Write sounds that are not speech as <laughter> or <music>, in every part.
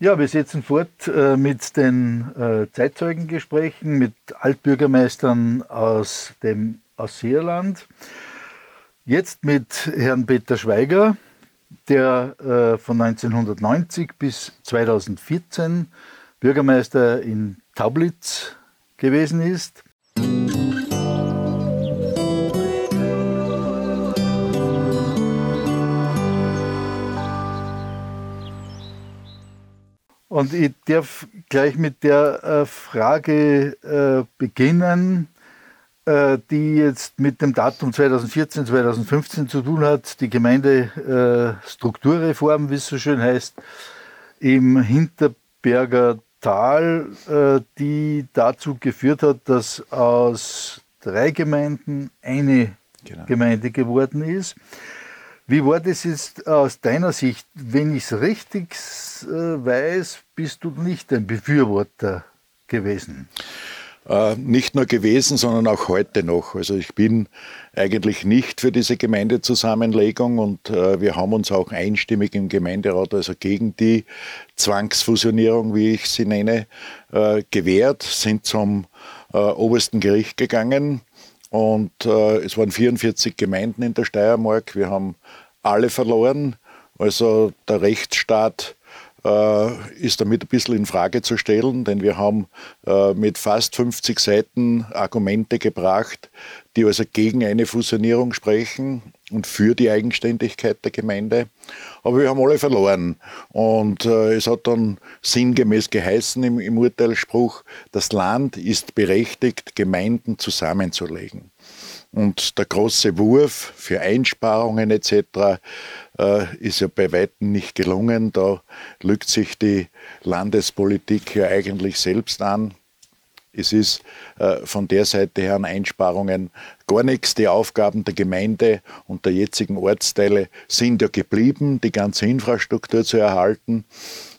Ja, wir setzen fort äh, mit den äh, Zeitzeugengesprächen mit Altbürgermeistern aus dem Ausseerland. Jetzt mit Herrn Peter Schweiger, der äh, von 1990 bis 2014 Bürgermeister in Taublitz gewesen ist. Und ich darf gleich mit der äh, Frage äh, beginnen, äh, die jetzt mit dem Datum 2014, 2015 zu tun hat, die Gemeindestrukturreform, wie es so schön heißt, im Hinterberger Tal, die dazu geführt hat, dass aus drei Gemeinden eine genau. Gemeinde geworden ist. Wie war das jetzt aus deiner Sicht? Wenn ich es richtig weiß, bist du nicht ein Befürworter gewesen. Äh, nicht nur gewesen, sondern auch heute noch. Also ich bin eigentlich nicht für diese Gemeindezusammenlegung und äh, wir haben uns auch einstimmig im Gemeinderat, also gegen die Zwangsfusionierung, wie ich sie nenne, äh, gewehrt, sind zum äh, obersten Gericht gegangen und äh, es waren 44 Gemeinden in der Steiermark. Wir haben alle verloren. Also der Rechtsstaat ist damit ein bisschen in Frage zu stellen, denn wir haben äh, mit fast 50 Seiten Argumente gebracht, die also gegen eine Fusionierung sprechen und für die Eigenständigkeit der Gemeinde. Aber wir haben alle verloren. Und äh, es hat dann sinngemäß geheißen im, im Urteilsspruch, das Land ist berechtigt, Gemeinden zusammenzulegen. Und der große Wurf für Einsparungen etc. Äh, ist ja bei weitem nicht gelungen. Da lügt sich die Landespolitik ja eigentlich selbst an. Es ist äh, von der Seite her an Einsparungen gar nichts. Die Aufgaben der Gemeinde und der jetzigen Ortsteile sind ja geblieben, die ganze Infrastruktur zu erhalten.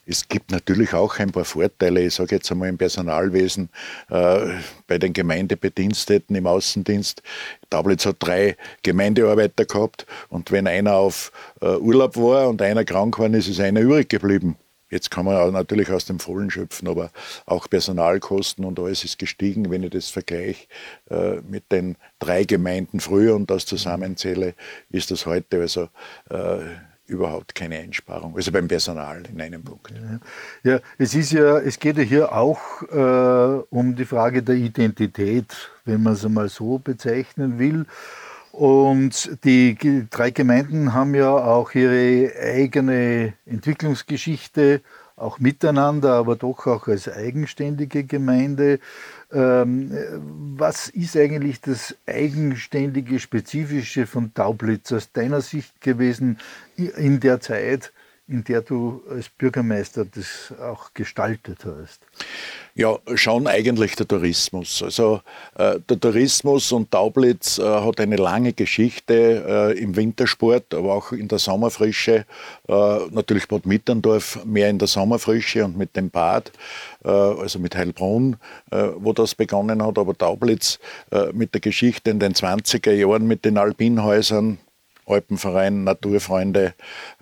Es gibt natürlich auch ein paar Vorteile, ich sage jetzt einmal im Personalwesen, äh, bei den Gemeindebediensteten im Außendienst. Tablitz hat drei Gemeindearbeiter gehabt und wenn einer auf äh, Urlaub war und einer krank war, ist es einer übrig geblieben. Jetzt kann man natürlich aus dem Vollen schöpfen, aber auch Personalkosten und alles ist gestiegen. Wenn ich das vergleiche äh, mit den drei Gemeinden früher und das zusammenzähle, ist das heute also äh, überhaupt keine Einsparung, also beim Personal in einem Punkt. Ja, es ist ja, es geht ja hier auch äh, um die Frage der Identität, wenn man es einmal so bezeichnen will. Und die drei Gemeinden haben ja auch ihre eigene Entwicklungsgeschichte, auch miteinander, aber doch auch als eigenständige Gemeinde. Ähm, was ist eigentlich das eigenständige, spezifische von Taublitz aus deiner Sicht gewesen in der Zeit, in der du als Bürgermeister das auch gestaltet hast? Ja, schon eigentlich der Tourismus. Also äh, der Tourismus und Taublitz äh, hat eine lange Geschichte äh, im Wintersport, aber auch in der Sommerfrische. Äh, natürlich Bad Mitterndorf mehr in der Sommerfrische und mit dem Bad, äh, also mit Heilbrunn, äh, wo das begonnen hat. Aber Taublitz mit der Geschichte in den 20er Jahren mit den Alpinhäusern, Alpenverein Naturfreunde,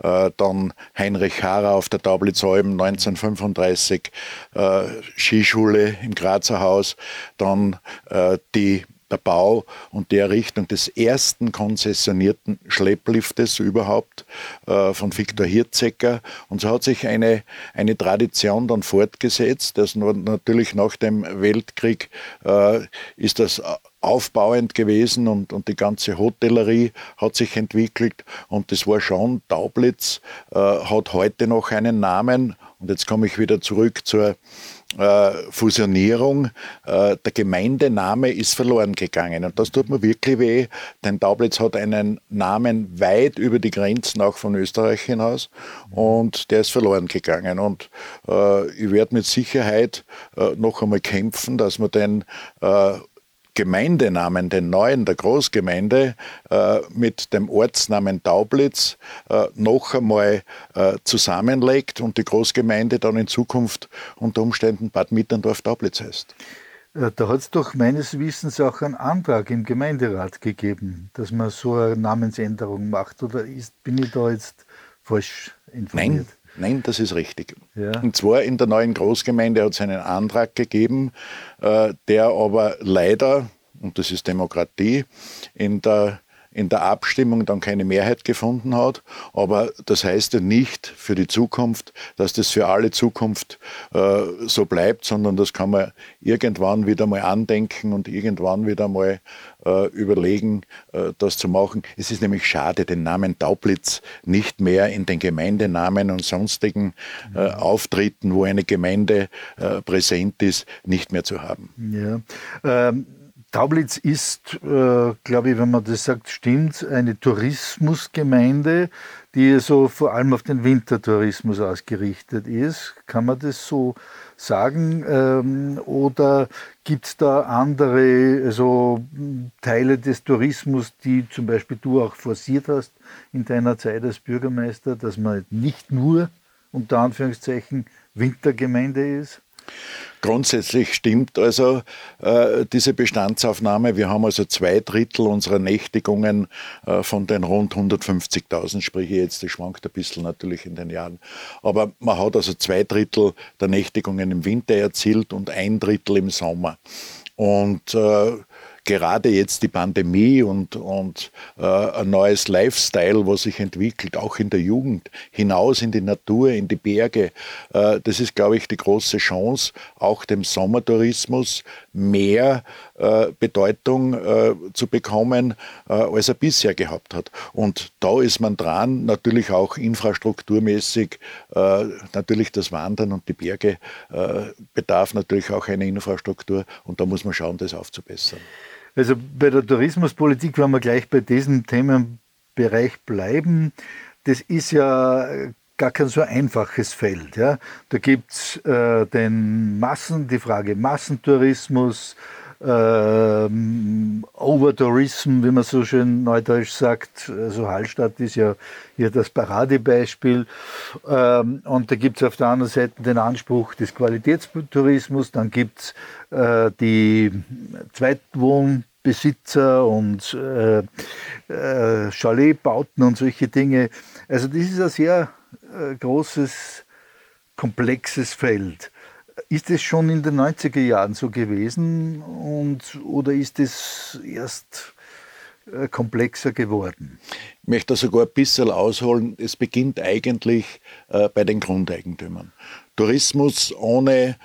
äh, dann Heinrich Harrer auf der Taublitzalm 1935, äh, Skischule im Grazer Haus, dann äh, die der Bau und die Errichtung des ersten konzessionierten Schleppliftes überhaupt äh, von Viktor Hirzecker. Und so hat sich eine, eine Tradition dann fortgesetzt. Das natürlich nach dem Weltkrieg äh, ist das aufbauend gewesen und, und die ganze Hotellerie hat sich entwickelt und das war schon, Taublitz äh, hat heute noch einen Namen und jetzt komme ich wieder zurück zur Fusionierung. Äh, der Gemeindename ist verloren gegangen und das tut mir wirklich weh, denn Taublitz hat einen Namen weit über die Grenzen auch von Österreich hinaus und der ist verloren gegangen und äh, ich werde mit Sicherheit äh, noch einmal kämpfen, dass wir den äh, Gemeindenamen, den neuen der Großgemeinde, äh, mit dem Ortsnamen Taublitz äh, noch einmal äh, zusammenlegt und die Großgemeinde dann in Zukunft unter Umständen Bad Mitterndorf-Taublitz heißt. Da hat es doch meines Wissens auch einen Antrag im Gemeinderat gegeben, dass man so eine Namensänderung macht. Oder ist, bin ich da jetzt falsch informiert? Nein, Nein, das ist richtig. Ja. Und zwar in der neuen Großgemeinde hat es einen Antrag gegeben, äh, der aber leider, und das ist Demokratie, in der in der Abstimmung dann keine Mehrheit gefunden hat. Aber das heißt ja nicht für die Zukunft, dass das für alle Zukunft äh, so bleibt, sondern das kann man irgendwann wieder mal andenken und irgendwann wieder mal äh, überlegen, äh, das zu machen. Es ist nämlich schade, den Namen Taublitz nicht mehr in den Gemeindenamen und sonstigen äh, Auftritten, wo eine Gemeinde äh, präsent ist, nicht mehr zu haben. Ja. Ähm Taublitz ist, äh, glaube ich, wenn man das sagt, stimmt, eine Tourismusgemeinde, die so vor allem auf den Wintertourismus ausgerichtet ist. Kann man das so sagen? Ähm, oder gibt es da andere also, Teile des Tourismus, die zum Beispiel du auch forciert hast in deiner Zeit als Bürgermeister, dass man nicht nur unter Anführungszeichen Wintergemeinde ist? Grundsätzlich stimmt also äh, diese Bestandsaufnahme. Wir haben also zwei Drittel unserer Nächtigungen äh, von den rund 150.000, sprich jetzt, das schwankt ein bisschen natürlich in den Jahren. Aber man hat also zwei Drittel der Nächtigungen im Winter erzielt und ein Drittel im Sommer. Und äh, gerade jetzt die Pandemie und, und äh, ein neues Lifestyle, was sich entwickelt, auch in der Jugend, hinaus in die Natur, in die Berge, äh, das ist, glaube ich, die große Chance, auch dem Sommertourismus mehr äh, Bedeutung äh, zu bekommen, äh, als er bisher gehabt hat. Und da ist man dran, natürlich auch infrastrukturmäßig, äh, natürlich das Wandern und die Berge bedarf natürlich auch eine Infrastruktur und da muss man schauen, das aufzubessern. Also bei der Tourismuspolitik, wenn wir gleich bei diesem Themenbereich bleiben, das ist ja gar kein so einfaches Feld. Ja. Da gibt es äh, den Massen, die Frage Massentourismus, ähm, Overtourism, wie man so schön neudeutsch sagt. Also Hallstatt ist ja hier das Paradebeispiel. Ähm, und da gibt es auf der anderen Seite den Anspruch des Qualitätstourismus. Dann gibt es äh, die Zweitwohnbesitzer und äh, äh, Chaletbauten und solche Dinge. Also das ist ein sehr äh, großes, komplexes Feld. Ist es schon in den 90er Jahren so gewesen und, oder ist es erst äh, komplexer geworden? Ich möchte sogar ein bisschen ausholen. Es beginnt eigentlich äh, bei den Grundeigentümern. Tourismus ohne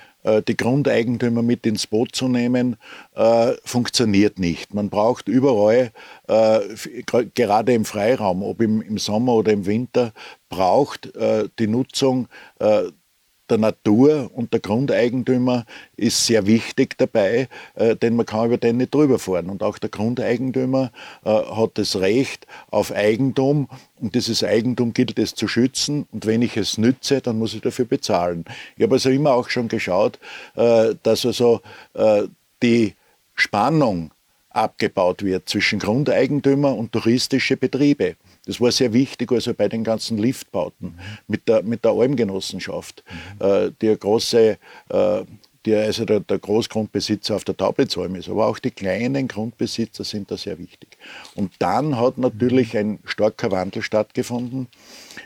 die Grundeigentümer mit ins Boot zu nehmen, äh, funktioniert nicht. Man braucht überall, äh, gerade im Freiraum, ob im, Sommer oder im Winter, braucht äh, die Nutzung äh, der Natur und der Grundeigentümer ist sehr wichtig dabei, äh, denn man kann über den nicht drüber fahren. Und auch der Grundeigentümer äh, hat das Recht auf Eigentum und dieses Eigentum gilt es zu schützen. Und wenn ich es nütze, dann muss ich dafür bezahlen. Ich habe also immer auch schon geschaut, äh, dass also äh, die Spannung abgebaut wird zwischen Grundeigentümer und touristische Betriebe. Das war sehr wichtig, also bei den ganzen Liftbauten mit der, mit der Almgenossenschaft, mhm. äh, die eine große, äh, die also der, der, Großgrundbesitzer auf der Taublitzalm ist. Aber auch die kleinen Grundbesitzer sind da sehr wichtig. Und dann hat natürlich mhm. ein starker Wandel stattgefunden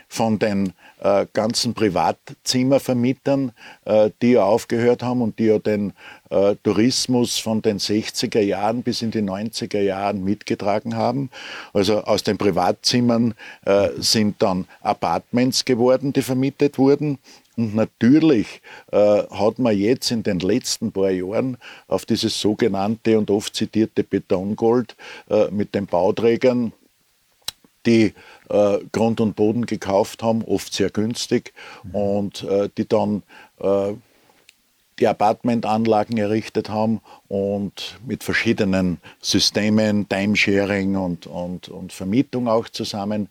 von den äh, ganzen Privatzimmervermietern, äh, die ja aufgehört haben und die ja den äh, Tourismus von den 60er Jahren bis in die 90er Jahren mitgetragen haben. Also aus den Privatzimmern äh, sind dann Apartments geworden, die vermietet wurden. Und natürlich äh, hat man jetzt in den letzten paar Jahren auf dieses sogenannte und oft zitierte Betongold äh, mit den Bauträgern, die äh, Grund und Boden gekauft haben, oft sehr günstig, mhm. und äh, die dann äh, die Apartmentanlagen errichtet haben und mit verschiedenen Systemen, Timesharing und, und, und Vermietung auch zusammen,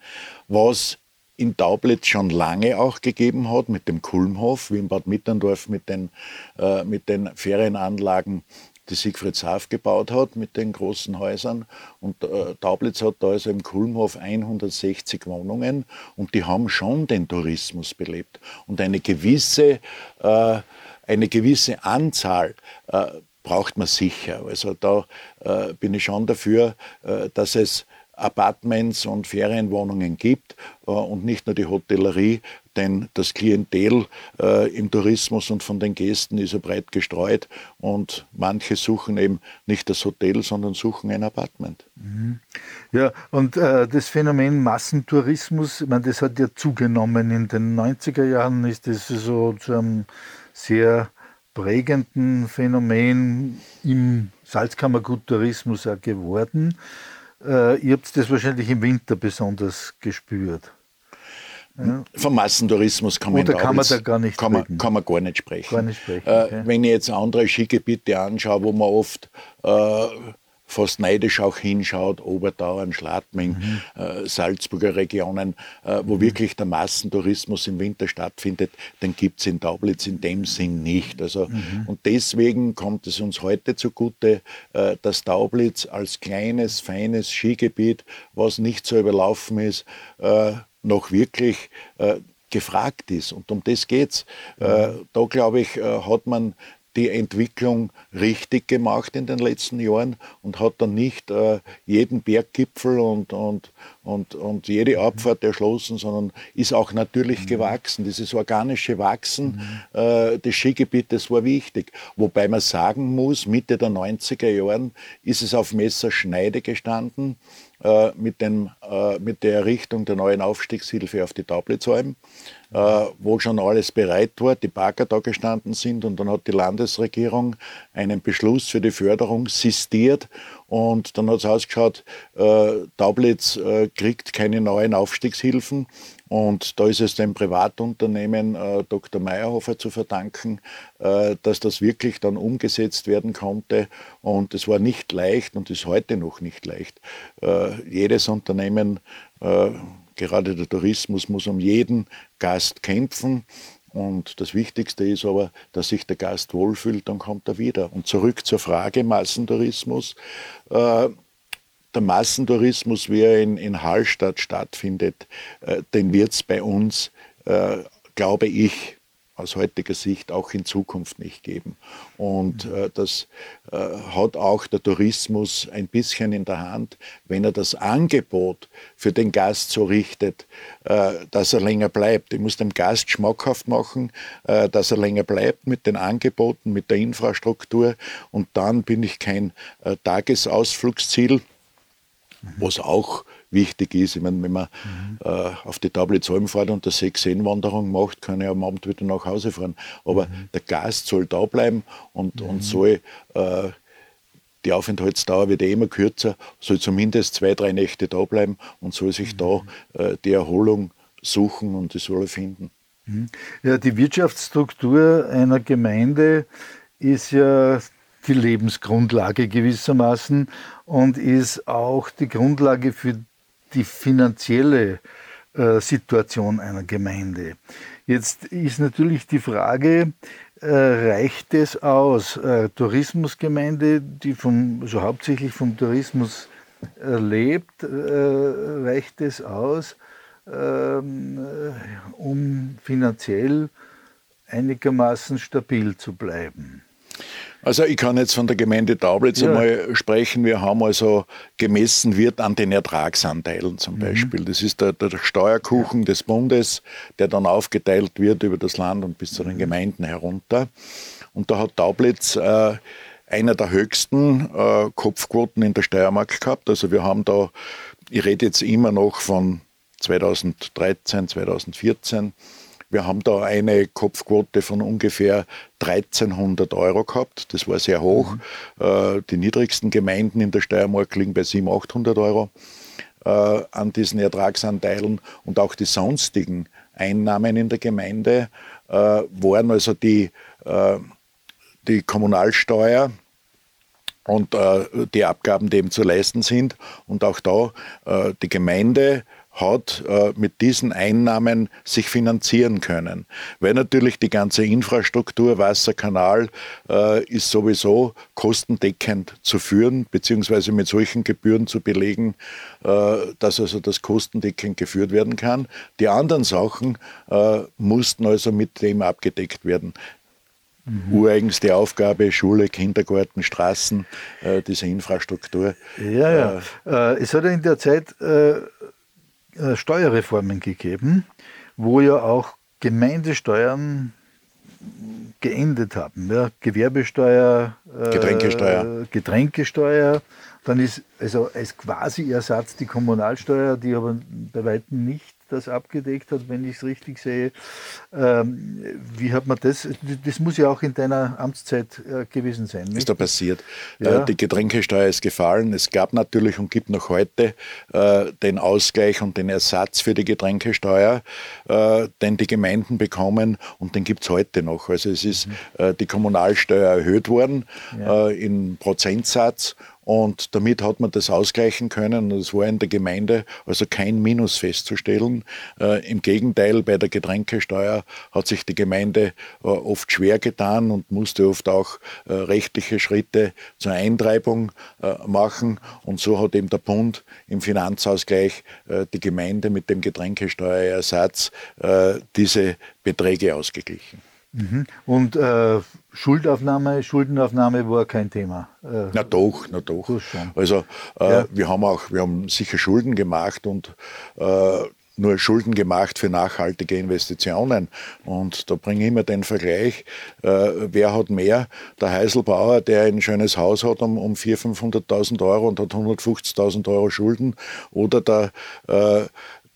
was in Taublitz schon lange auch gegeben hat, mit dem Kulmhof, wie in Bad Mitterndorf mit den, äh, mit den Ferienanlagen, die Siegfried Saaf gebaut hat, mit den großen Häusern. Und äh, Taublitz hat da also im Kulmhof 160 Wohnungen und die haben schon den Tourismus belebt. Und eine gewisse äh, eine gewisse Anzahl äh, braucht man sicher. Also da äh, bin ich schon dafür, äh, dass es Apartments und Ferienwohnungen gibt und nicht nur die Hotellerie, denn das Klientel äh, im Tourismus und von den Gästen ist ja breit gestreut und manche suchen eben nicht das Hotel, sondern suchen ein Apartment. Mhm. Ja, und äh, das Phänomen Massentourismus, ich meine, das hat ja zugenommen. In den 90er Jahren ist das so zu einem sehr prägenden Phänomen im Salzkammerguttourismus auch geworden. Äh, ihr habt das wahrscheinlich im Winter besonders gespürt. Ja. Vom Massentourismus kann man, Oder kann man da gar nicht kann man, kann man gar nicht sprechen. Gar nicht sprechen äh, okay. äh, wenn ich jetzt andere Skigebiete anschaue, wo man oft äh, fast neidisch auch hinschaut, Obertauern, Schladming, mhm. äh, Salzburger Regionen, äh, wo mhm. wirklich der Massentourismus im Winter stattfindet, den gibt es in Taublitz in dem Sinn nicht. Also, mhm. Und deswegen kommt es uns heute zugute, äh, dass Taublitz als kleines, feines Skigebiet, was nicht so überlaufen ist, äh, noch wirklich äh, gefragt ist. Und um das geht's. Äh, da glaube ich, hat man die Entwicklung richtig gemacht in den letzten Jahren und hat dann nicht äh, jeden Berggipfel und, und, und, und jede Abfahrt erschlossen, sondern ist auch natürlich mhm. gewachsen. Dieses organische Wachsen mhm. äh, des Skigebietes war wichtig. Wobei man sagen muss, Mitte der 90er Jahren ist es auf Messerschneide gestanden äh, mit, dem, äh, mit der Errichtung der neuen Aufstiegshilfe auf die Tablitzalm äh, wo schon alles bereit war, die Bagger da gestanden sind und dann hat die Landesregierung einen Beschluss für die Förderung sistiert und dann hat es ausgeschaut, äh, Taublitz äh, kriegt keine neuen Aufstiegshilfen und da ist es dem Privatunternehmen äh, Dr. Meyerhofer zu verdanken, äh, dass das wirklich dann umgesetzt werden konnte. Und es war nicht leicht und ist heute noch nicht leicht. Äh, jedes Unternehmen äh, Gerade der Tourismus muss um jeden Gast kämpfen. Und das Wichtigste ist aber, dass sich der Gast wohlfühlt, dann kommt er wieder. Und zurück zur Frage Massentourismus. Der Massentourismus, wie er in, in Hallstatt stattfindet, äh, den wird es bei uns, äh, glaube ich, aus heutiger Sicht auch in Zukunft nicht geben. Und äh, das äh, hat auch der Tourismus ein bisschen in der Hand, wenn er das Angebot für den Gast so richtet, äh, dass er länger bleibt. Ich muss dem Gast schmackhaft machen, äh, dass er länger bleibt mit den Angeboten, mit der Infrastruktur. Und dann bin ich kein äh, Tagesausflugsziel, was auch wichtig ist. Ich meine, wenn man mhm. äh, auf die Tablitz fährt und eine 6 wanderung macht, kann ich am Abend wieder nach Hause fahren. Aber mhm. der Gast soll da bleiben und, mhm. und soll, äh, die Aufenthaltsdauer wird eh immer kürzer, soll zumindest zwei, drei Nächte da bleiben und soll sich da mhm. äh, die Erholung suchen und die soll er finden. Mhm. Ja, die Wirtschaftsstruktur einer Gemeinde ist ja die Lebensgrundlage gewissermaßen und ist auch die Grundlage für die finanzielle äh, Situation einer Gemeinde. Jetzt ist natürlich die Frage, äh, reicht es aus? Äh, Tourismusgemeinde, die vom, also hauptsächlich vom Tourismus lebt, reicht es aus, ähm, äh, um finanziell einigermaßen stabil zu bleiben? Also ich kann jetzt von der Gemeinde Daublitz ja. einmal sprechen. Wir haben also gemessen wird an den Ertragsanteilen zum mhm. Beispiel. Das ist der, der, Steuerkuchen des Bundes, der dann aufgeteilt wird über das Land und bis zu den mhm. Gemeinden herunter. Und da hat Daublitz äh, einer der höchsten äh, Kopfquoten in der Steiermark gehabt. Also wir haben da, ich rede jetzt immer noch von 2013, 2014, wir haben da eine Kopfquote von ungefähr 1300 Euro gehabt. Das war sehr hoch. Mhm. Äh, die niedrigsten Gemeinden in der Steiermark liegen bei 700, 800 Euro äh, an diesen Ertragsanteilen und auch die sonstigen Einnahmen in der Gemeinde äh, waren also die, die Kommunalsteuer, und äh, die Abgaben, die eben zu leisten sind. Und auch da äh, die Gemeinde hat äh, mit diesen Einnahmen sich finanzieren können. Weil natürlich die ganze Infrastruktur, Wasserkanal, äh, ist sowieso kostendeckend zu führen, beziehungsweise mit solchen Gebühren zu belegen, äh, dass also das kostendeckend geführt werden kann. Die anderen Sachen äh, mussten also mit dem abgedeckt werden. Mhm. Ureigens die Aufgabe, Schule, Kindergarten, Straßen, äh, diese Infrastruktur. Ja, ja. Äh, es hat in der Zeit äh, Steuerreformen gegeben, wo ja auch Gemeindesteuern geendet haben. Ja, Gewerbesteuer, äh, Getränkesteuer. Getränkesteuer, dann ist also als quasi Ersatz die Kommunalsteuer, die aber bei weitem nicht das abgedeckt hat, wenn ich es richtig sehe. Ähm, wie hat man das? Das muss ja auch in deiner Amtszeit äh, gewesen sein. Nicht? Ist da passiert. Ja. Äh, die Getränkesteuer ist gefallen. Es gab natürlich und gibt noch heute äh, den Ausgleich und den Ersatz für die Getränkesteuer, äh, den die Gemeinden bekommen und den gibt es heute noch. Also es ist mhm. Äh, die Kommunalsteuer erhöht worden ja. Äh, in Prozentsatz und damit hat man das ausgleichen können. Es war in der Gemeinde also kein Minus festzustellen. Äh, Im Gegenteil, bei der Getränkesteuer hat sich die Gemeinde äh, oft schwer getan und musste oft auch äh, rechtliche Schritte zur Eintreibung äh, machen. Und so hat eben der Bund im Finanzausgleich äh, die Gemeinde mit dem Getränkesteuerersatz äh, diese Beträge ausgeglichen. Mhm. Und Schuldaufnahme, Schuldenaufnahme war kein Thema. Äh, na doch, na doch. Also äh, ja. wir haben auch, wir haben sicher Schulden gemacht und äh, nur Schulden gemacht für nachhaltige Investitionen. Und da bringe ich immer den Vergleich, äh, wer hat mehr? Der Heiselbauer, der ein schönes Haus hat um, um 400.000, 500.000 Euro und hat 150.000 Euro Schulden oder der äh,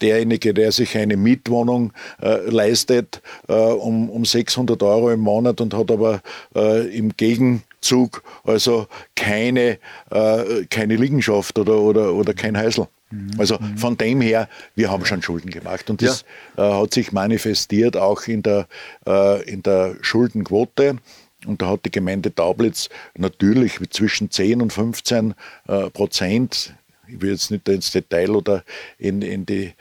derjenige, der sich eine Mietwohnung äh, leistet äh, um, um 600 Euro im Monat und hat aber äh, im Gegenzug also keine, äh, keine Liegenschaft oder, oder, oder kein Häusl. Mhm. Also mhm. von dem her, wir haben schon Schulden gemacht und das ja. Äh, hat sich manifestiert auch in der, äh, in der Schuldenquote. Und da hat die Gemeinde Taublitz natürlich zwischen 10 und 15 Prozent ich will jetzt nicht ins Detail oder in, in die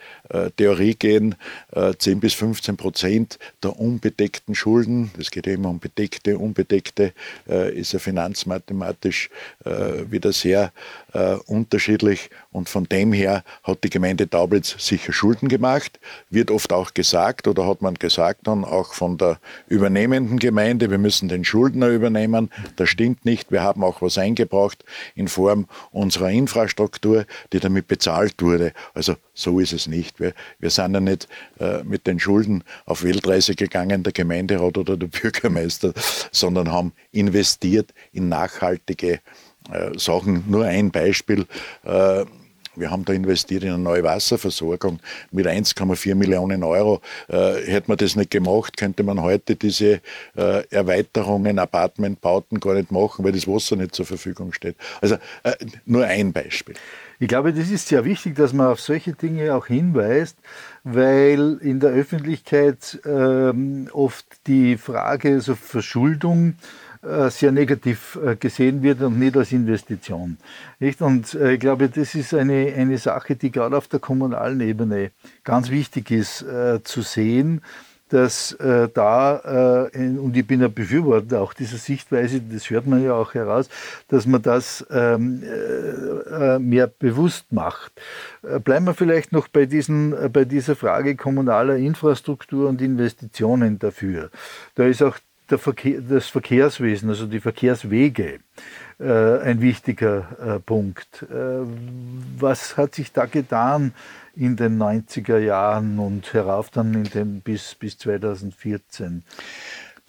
Theorie gehen, äh, 10 bis 15 Prozent der unbedeckten Schulden, das geht ja immer um bedeckte, unbedeckte, äh, ist ja finanzmathematisch äh, wieder sehr äh, unterschiedlich. Und von dem her hat die Gemeinde Taublitz sicher Schulden gemacht, wird oft auch gesagt oder hat man gesagt dann auch von der übernehmenden Gemeinde, wir müssen den Schuldner übernehmen, das stimmt nicht, wir haben auch was eingebracht in Form unserer Infrastruktur, die damit bezahlt wurde, also so ist es nicht. Wir, wir sind ja nicht äh, mit den Schulden auf Weltreise gegangen, der Gemeinderat oder der <laughs> Bürgermeister, sondern haben investiert in nachhaltige äh, Sachen. Nur ein Beispiel. Äh, wir haben da investiert in eine neue Wasserversorgung mit 1,4 Millionen Euro. Äh, hätte man das nicht gemacht, könnte man heute diese äh, Erweiterungen, Apartmentbauten gar nicht machen, weil das Wasser nicht zur Verfügung steht. Also äh, nur ein Beispiel. Ich glaube, das ist sehr wichtig, dass man auf solche Dinge auch hinweist, weil in der Öffentlichkeit ähm, oft die Frage also Verschuldung sehr negativ äh, gesehen wird und nicht als Investition. Und äh, ich glaube, das ist eine, eine Sache, die gerade auf der kommunalen Ebene ganz wichtig ist äh, zu sehen dass äh, da, äh, und ich bin ein Befürworter auch dieser Sichtweise, das hört man ja auch heraus, dass man das ähm, äh, äh mehr bewusst macht. Äh, bleiben wir vielleicht noch bei, diesen, äh, bei dieser Frage kommunaler Infrastruktur und Investitionen dafür. Da ist auch Verkehr, das Verkehrswesen, also die Verkehrswege, ein wichtiger Punkt. was hat sich da getan? in den 90er Jahren und herauf dann in den bis, bis 2014.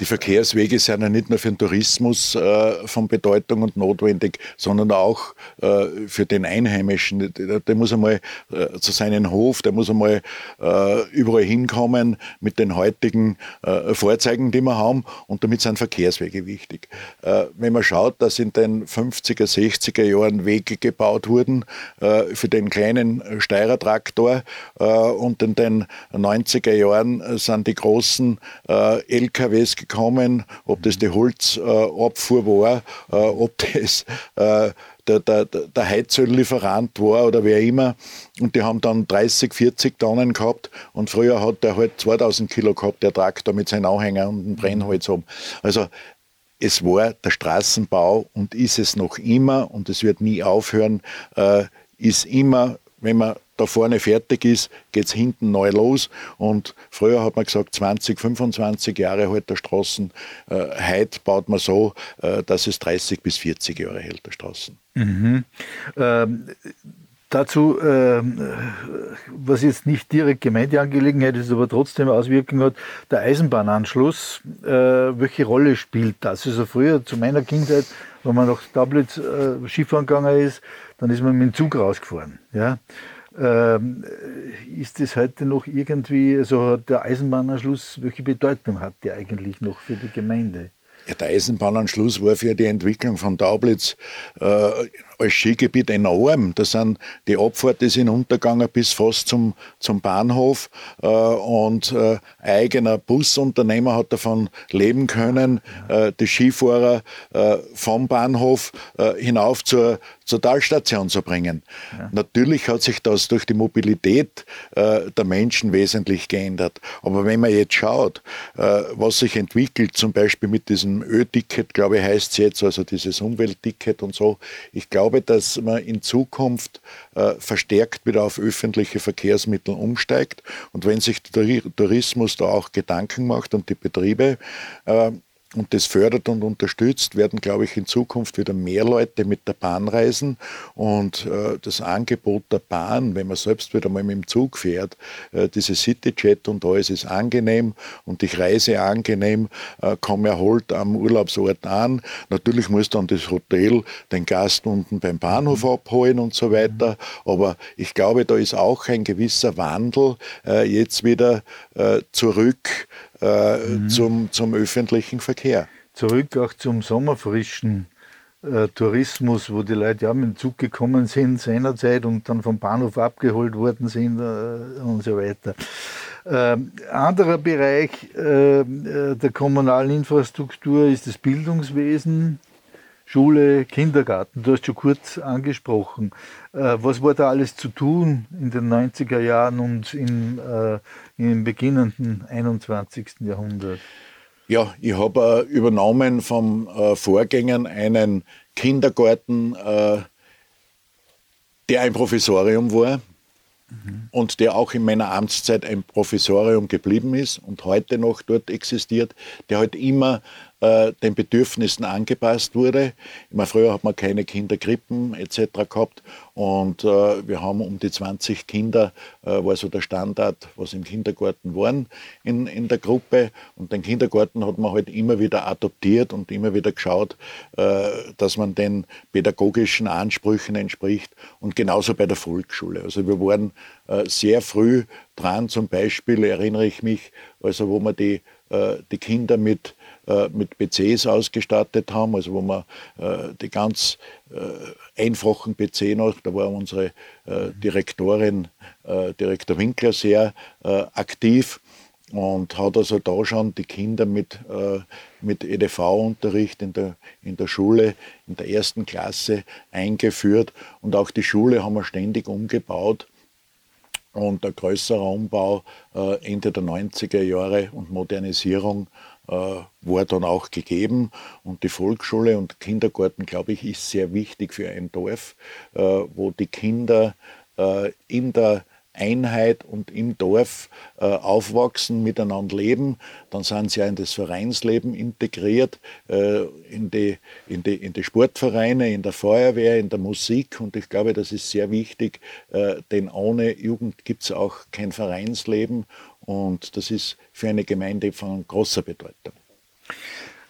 Die Verkehrswege sind ja nicht nur für den Tourismus äh, von Bedeutung und notwendig, sondern auch äh, für den Einheimischen. Der, der muss einmal äh, zu seinem Hof, der muss einmal äh, überall hinkommen mit den heutigen äh, Vorzeigen, die wir haben. Und damit sind Verkehrswege wichtig. Äh, wenn man schaut, dass in den 50er, 60er Jahren Wege gebaut wurden für den kleinen Steirertraktor und in den 90er Jahren sind die großen LKWs gekommen, ob das die Holzabfuhr war, äh, ob das äh, der, der, der Heizöllieferant war oder wer immer. Und die haben dann 30, 40 Tonnen gehabt. Und früher hat der halt 2000 Kilo gehabt, der Traktor mit seinen Anhängern und dem Brennholz um. Also es war der Straßenbau und ist es noch immer und es wird nie aufhören, äh, ist immer, wenn man da vorne fertig ist, geht es hinten neu los. Und früher hat man gesagt, 20, 25 Jahre hält der Straßen. Äh, heute baut man so, äh, dass es 30 bis 40 Jahre hält der Straßen. Mhm. Ähm, Dazu, äh, was jetzt nicht direkt Gemeindeangelegenheit ist, aber trotzdem Auswirkungen hat, der Eisenbahnanschluss, äh, welche Rolle spielt das? Also früher, zu meiner Kindheit, wenn man nach Tablitz äh, Skifahren gegangen ist, dann ist man mit dem Zug rausgefahren. Ja? Ähm, ist das heute noch irgendwie, also der Eisenbahnanschluss, welche Bedeutung hat der eigentlich noch für die Gemeinde? Ja, der Eisenbahnanschluss war für die Entwicklung von Taublitz äh, als Skigebiet enorm. Da sind die Abfahrten sind untergegangen bis fast zum, zum Bahnhof äh, und äh, eigener Busunternehmer hat davon leben können, äh, die Skifahrer äh, vom Bahnhof äh, hinauf zur, zur Talstation zu bringen. Ja. Natürlich hat sich das durch die Mobilität äh, der Menschen wesentlich geändert. Aber wenn man jetzt schaut, äh, was sich entwickelt, zum Beispiel mit diesem Ö-Ticket, glaube ich, heißt es jetzt, also dieses Umweltticket und so, ich glaube, dass man in Zukunft äh, verstärkt wieder auf öffentliche Verkehrsmittel umsteigt. Und wenn sich der Tourismus da auch Gedanken macht und die Betriebe, äh, und das fördert und unterstützt, werden, glaube ich, in Zukunft wieder mehr Leute mit der Bahn reisen. Und äh, das Angebot der Bahn, wenn man selbst wieder mal mit dem Zug fährt, äh, diese Cityjet und alles ist angenehm und ich reise angenehm, äh, komme erholt am Urlaubsort an. Natürlich muss dann das Hotel den Gast unten beim Bahnhof abholen und so weiter. Aber ich glaube, da ist auch ein gewisser Wandel äh, jetzt wieder äh, zurück äh, mhm. zum, zum öffentlichen Verkehr. Zurück auch zum sommerfrischen äh, Tourismus, wo die Leute ja mit dem Zug gekommen sind seinerzeit und dann vom Bahnhof abgeholt worden sind äh, und so weiter. Ähm, anderer Bereich äh, äh, der kommunalen Infrastruktur ist das Bildungswesen. Schule, Kindergarten, du hast schon kurz angesprochen. Äh, was war da alles zu tun in den 90er Jahren und in, äh, im beginnenden 21. Jahrhundert? Ja, ich habe äh, übernommen vom Vorgängern einen Kindergarten, der ein Professorium war mhm. und der auch in meiner Amtszeit ein Professorium geblieben ist und heute noch dort existiert, der halt immer äh, den Bedürfnissen angepasst wurde. Immer früher hat man keine Kinderkrippen etc. gehabt und äh, wir haben um die 20 Kinder, äh, war so der Standard, was im Kindergarten waren in, in der Gruppe. Und den Kindergarten hat man halt immer wieder adoptiert und immer wieder geschaut, äh, dass man den pädagogischen Ansprüchen entspricht. Und genauso bei der Volksschule. Also wir waren äh, sehr früh dran, zum Beispiel erinnere ich mich, also wo man die, die Kinder mit mit PCs ausgestattet haben, also wo wir äh, die ganz äh, einfachen PC noch, da war unsere Direktorin, Direktor Winkler sehr aktiv und hat also da schon die Kinder mit, mit EDV-Unterricht in der, in der Schule, in der ersten Klasse eingeführt. Und auch die Schule haben wir ständig umgebaut. Und der größere Umbau Ende der 90er Jahre und Modernisierung äh, war dann auch gegeben. Und die Volksschule und Kindergarten, glaube ich, ist sehr wichtig für ein Dorf, äh, wo die Kinder äh, in der Einheit und im Dorf äh, aufwachsen, miteinander leben. Dann sind sie ja in das Vereinsleben integriert, äh, in, die, in, die, in die Sportvereine, in der Feuerwehr, in der Musik. Und ich glaube, das ist sehr wichtig, äh, denn ohne Jugend gibt es auch kein Vereinsleben. Und das ist für eine Gemeinde von großer Bedeutung.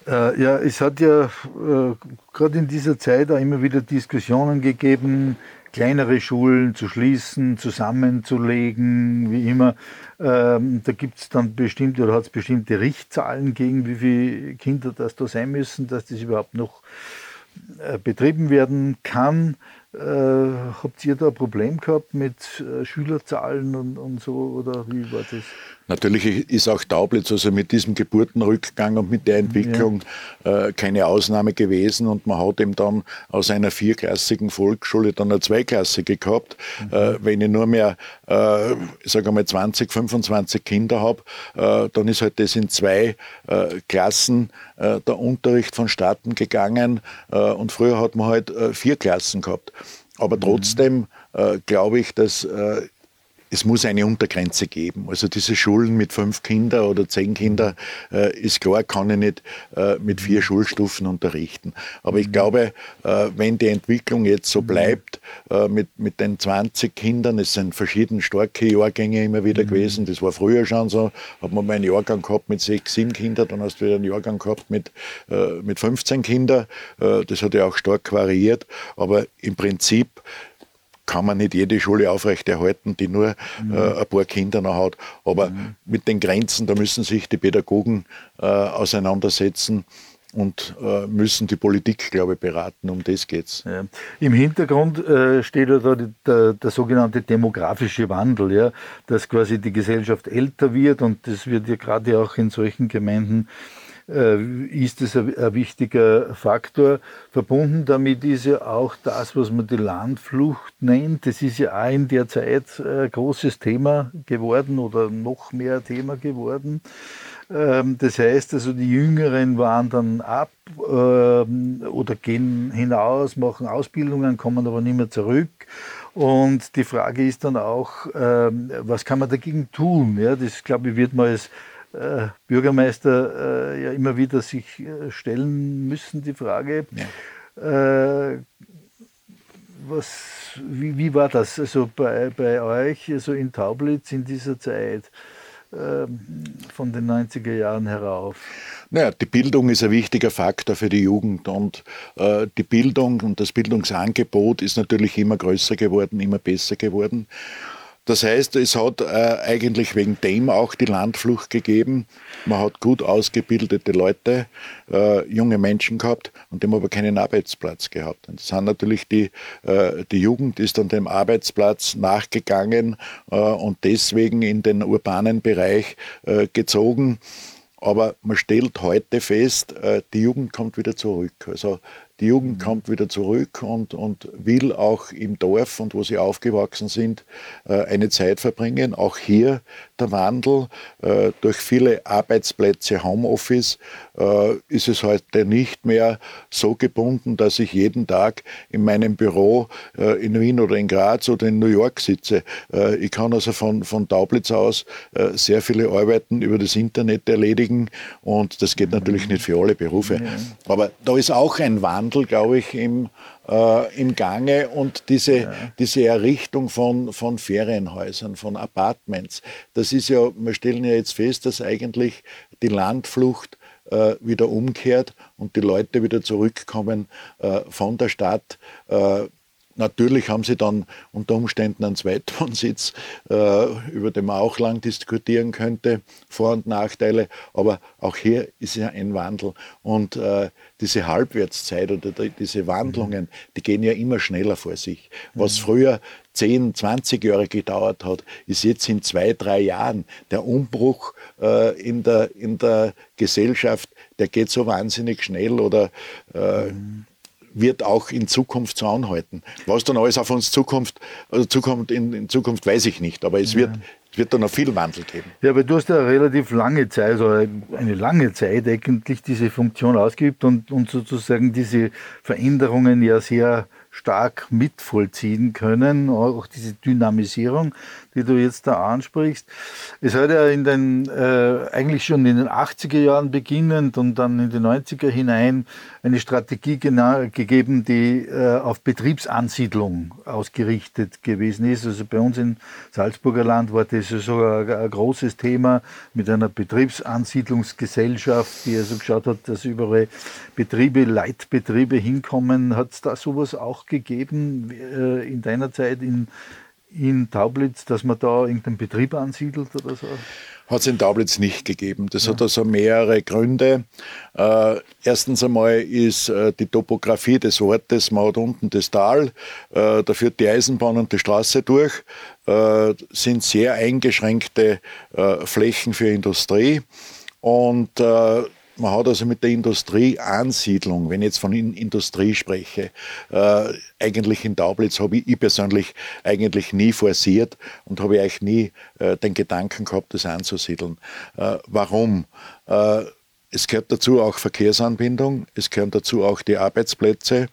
Äh, ja, es hat ja äh, gerade in dieser Zeit auch immer wieder Diskussionen gegeben, kleinere Schulen zu schließen, zusammenzulegen, wie immer. Ähm, da gibt es dann bestimmte oder hat es bestimmte Richtzahlen gegen, wie viele Kinder das da sein müssen, dass das überhaupt noch äh, betrieben werden kann. Äh, habt ihr da ein Problem gehabt mit äh, Schülerzahlen und, und so oder wie war das? Natürlich ist auch Taublitz also mit diesem Geburtenrückgang und mit der Entwicklung ja. äh, keine Ausnahme gewesen und man hat eben dann aus einer vierklassigen Volksschule dann eine zweiklassige gehabt. Mhm. Äh, wenn ich nur mehr, äh, sage mal 20, 25 Kinder habe, äh, dann ist halt das in zwei äh, Klassen der Unterricht vonstatten gegangen und früher hat man halt vier Klassen gehabt. Aber mhm. trotzdem glaube ich, dass es muss eine Untergrenze geben. Also diese Schulen mit fünf Kindern oder zehn Kindern äh, ist klar, kann ich nicht äh, mit vier Schulstufen unterrichten. Aber ich glaube, äh, wenn die Entwicklung jetzt so bleibt, äh, mit, mit den 20 Kindern, es sind verschiedene starke Jahrgänge immer wieder mhm. gewesen, das war früher schon so, hat man mal einen Jahrgang gehabt mit sechs, sieben Kindern, dann hast du wieder einen Jahrgang gehabt mit, äh, mit 15 Kindern. Äh, das hat ja auch stark variiert, aber im Prinzip kann man nicht jede Schule aufrechterhalten, die nur mhm. äh, ein paar Kinder noch hat. Aber mhm. mit den Grenzen, da müssen sich die Pädagogen äh, auseinandersetzen und äh, müssen die Politik, glaube ich, beraten. Um das geht's. Ja. Im Hintergrund äh, steht ja da die, der, der, sogenannte demografische Wandel, ja, dass quasi die Gesellschaft älter wird und das wird ja gerade auch in solchen Gemeinden ist es ein, wichtiger Faktor. Verbunden damit ist ja auch das, was man die Landflucht nennt. Das ist ja auch in der Zeit ein großes Thema geworden oder noch mehr Thema geworden. Ähm, das heißt also, die Jüngeren wandern ab ähm, oder gehen hinaus, machen Ausbildungen, kommen aber nicht mehr zurück. Und die Frage ist dann auch, ähm, was kann man dagegen tun? Ja, das, glaube ich, wird man als äh, Bürgermeister äh, ja immer wieder sich äh, stellen müssen, die Frage. Ja. was, wie, wie, war das also bei, bei euch, also in Taublitz in dieser Zeit ähm, von den 90er Jahren herauf? Naja, die Bildung ist ein wichtiger Faktor für die Jugend und äh, die Bildung und das Bildungsangebot ist natürlich immer größer geworden, immer besser geworden. Das heißt, es hat äh, eigentlich wegen dem auch die Landflucht gegeben. Man hat gut ausgebildete Leute, äh, junge Menschen gehabt und haben aber keinen Arbeitsplatz gehabt. Und das sind natürlich die, äh, die Jugend ist dann dem Arbeitsplatz nachgegangen äh, und deswegen in den urbanen Bereich äh, gezogen. Aber man stellt heute fest, äh, die Jugend kommt wieder zurück. Also die Jugend kommt wieder zurück und, und will auch im Dorf und wo sie aufgewachsen sind, äh, eine Zeit verbringen. Auch hier der Wandel äh, durch viele Arbeitsplätze, Homeoffice, äh, ist es heute nicht mehr so gebunden, dass ich jeden Tag in meinem Büro in Wien oder in Graz oder in New York sitze. Ich kann also von, von Taublitz aus sehr viele Arbeiten über das Internet erledigen und das geht natürlich nicht für alle Berufe. Aber da ist auch ein Wandel, glaube ich, im, äh, im Gange und diese, ja. diese Errichtung von, von Ferienhäusern, von Apartments. Das ist ja, wir stellen ja jetzt fest, dass eigentlich die Landflucht äh, wieder umkehrt und die Leute wieder zurückkommen äh, von der Stadt äh, Natürlich haben sie dann unter Umständen einen Zweitwohnsitz, äh, über den man auch lang diskutieren könnte, Vor- und Nachteile, aber auch hier ist ja ein Wandel. Und äh, diese Halbwertszeit oder die, diese Wandlungen, die gehen ja immer schneller vor sich. Was mhm. früher 10, 20 Jahre gedauert hat, ist jetzt in zwei, drei Jahren. Der Umbruch äh, in, der, in der Gesellschaft, der geht so wahnsinnig schnell oder äh, mhm wird auch in Zukunft so anhalten. Was dann alles auf uns Zukunft, also Zukunft in, in Zukunft weiß ich nicht, aber es wird, es wird dann noch viel Wandel geben. Ja, aber du hast ja relativ lange Zeit, also eine lange Zeit eigentlich diese Funktion ausgeübt und, und sozusagen diese Veränderungen ja sehr stark mitvollziehen können, auch diese Dynamisierung, die du jetzt da ansprichst. Es hat ja in den, äh, eigentlich schon in den 80er Jahren beginnend und dann in die 90er hinein eine Strategie gegeben, die äh, auf Betriebsansiedlung ausgerichtet gewesen ist. Also bei uns im Salzburger Land war das sogar ein großes Thema mit einer Betriebsansiedlungsgesellschaft, die also geschaut hat, dass überall Betriebe, Leitbetriebe hinkommen. Hat es da sowas auch gegeben äh, in deiner Zeit in in Taublitz, dass man da irgendeinen Betrieb ansiedelt oder so? Hat es in Taublitz nicht gegeben. Das ja. hat also mehrere Gründe. Äh, erstens einmal ist äh, die Topografie des Ortes, man hat unten das Tal, äh, da führt die Eisenbahn und die Straße durch, äh, sind sehr eingeschränkte äh, Flächen für Industrie und äh, man hat also mit der Industrieansiedlung, wenn ich jetzt von Industrie spreche, äh, eigentlich in Taublitz habe ich, ich, persönlich eigentlich nie forciert und habe eigentlich nie äh, den Gedanken gehabt, das anzusiedeln. Äh, warum? Äh, es gehört dazu auch Verkehrsanbindung, es gehören dazu auch die Arbeitsplätze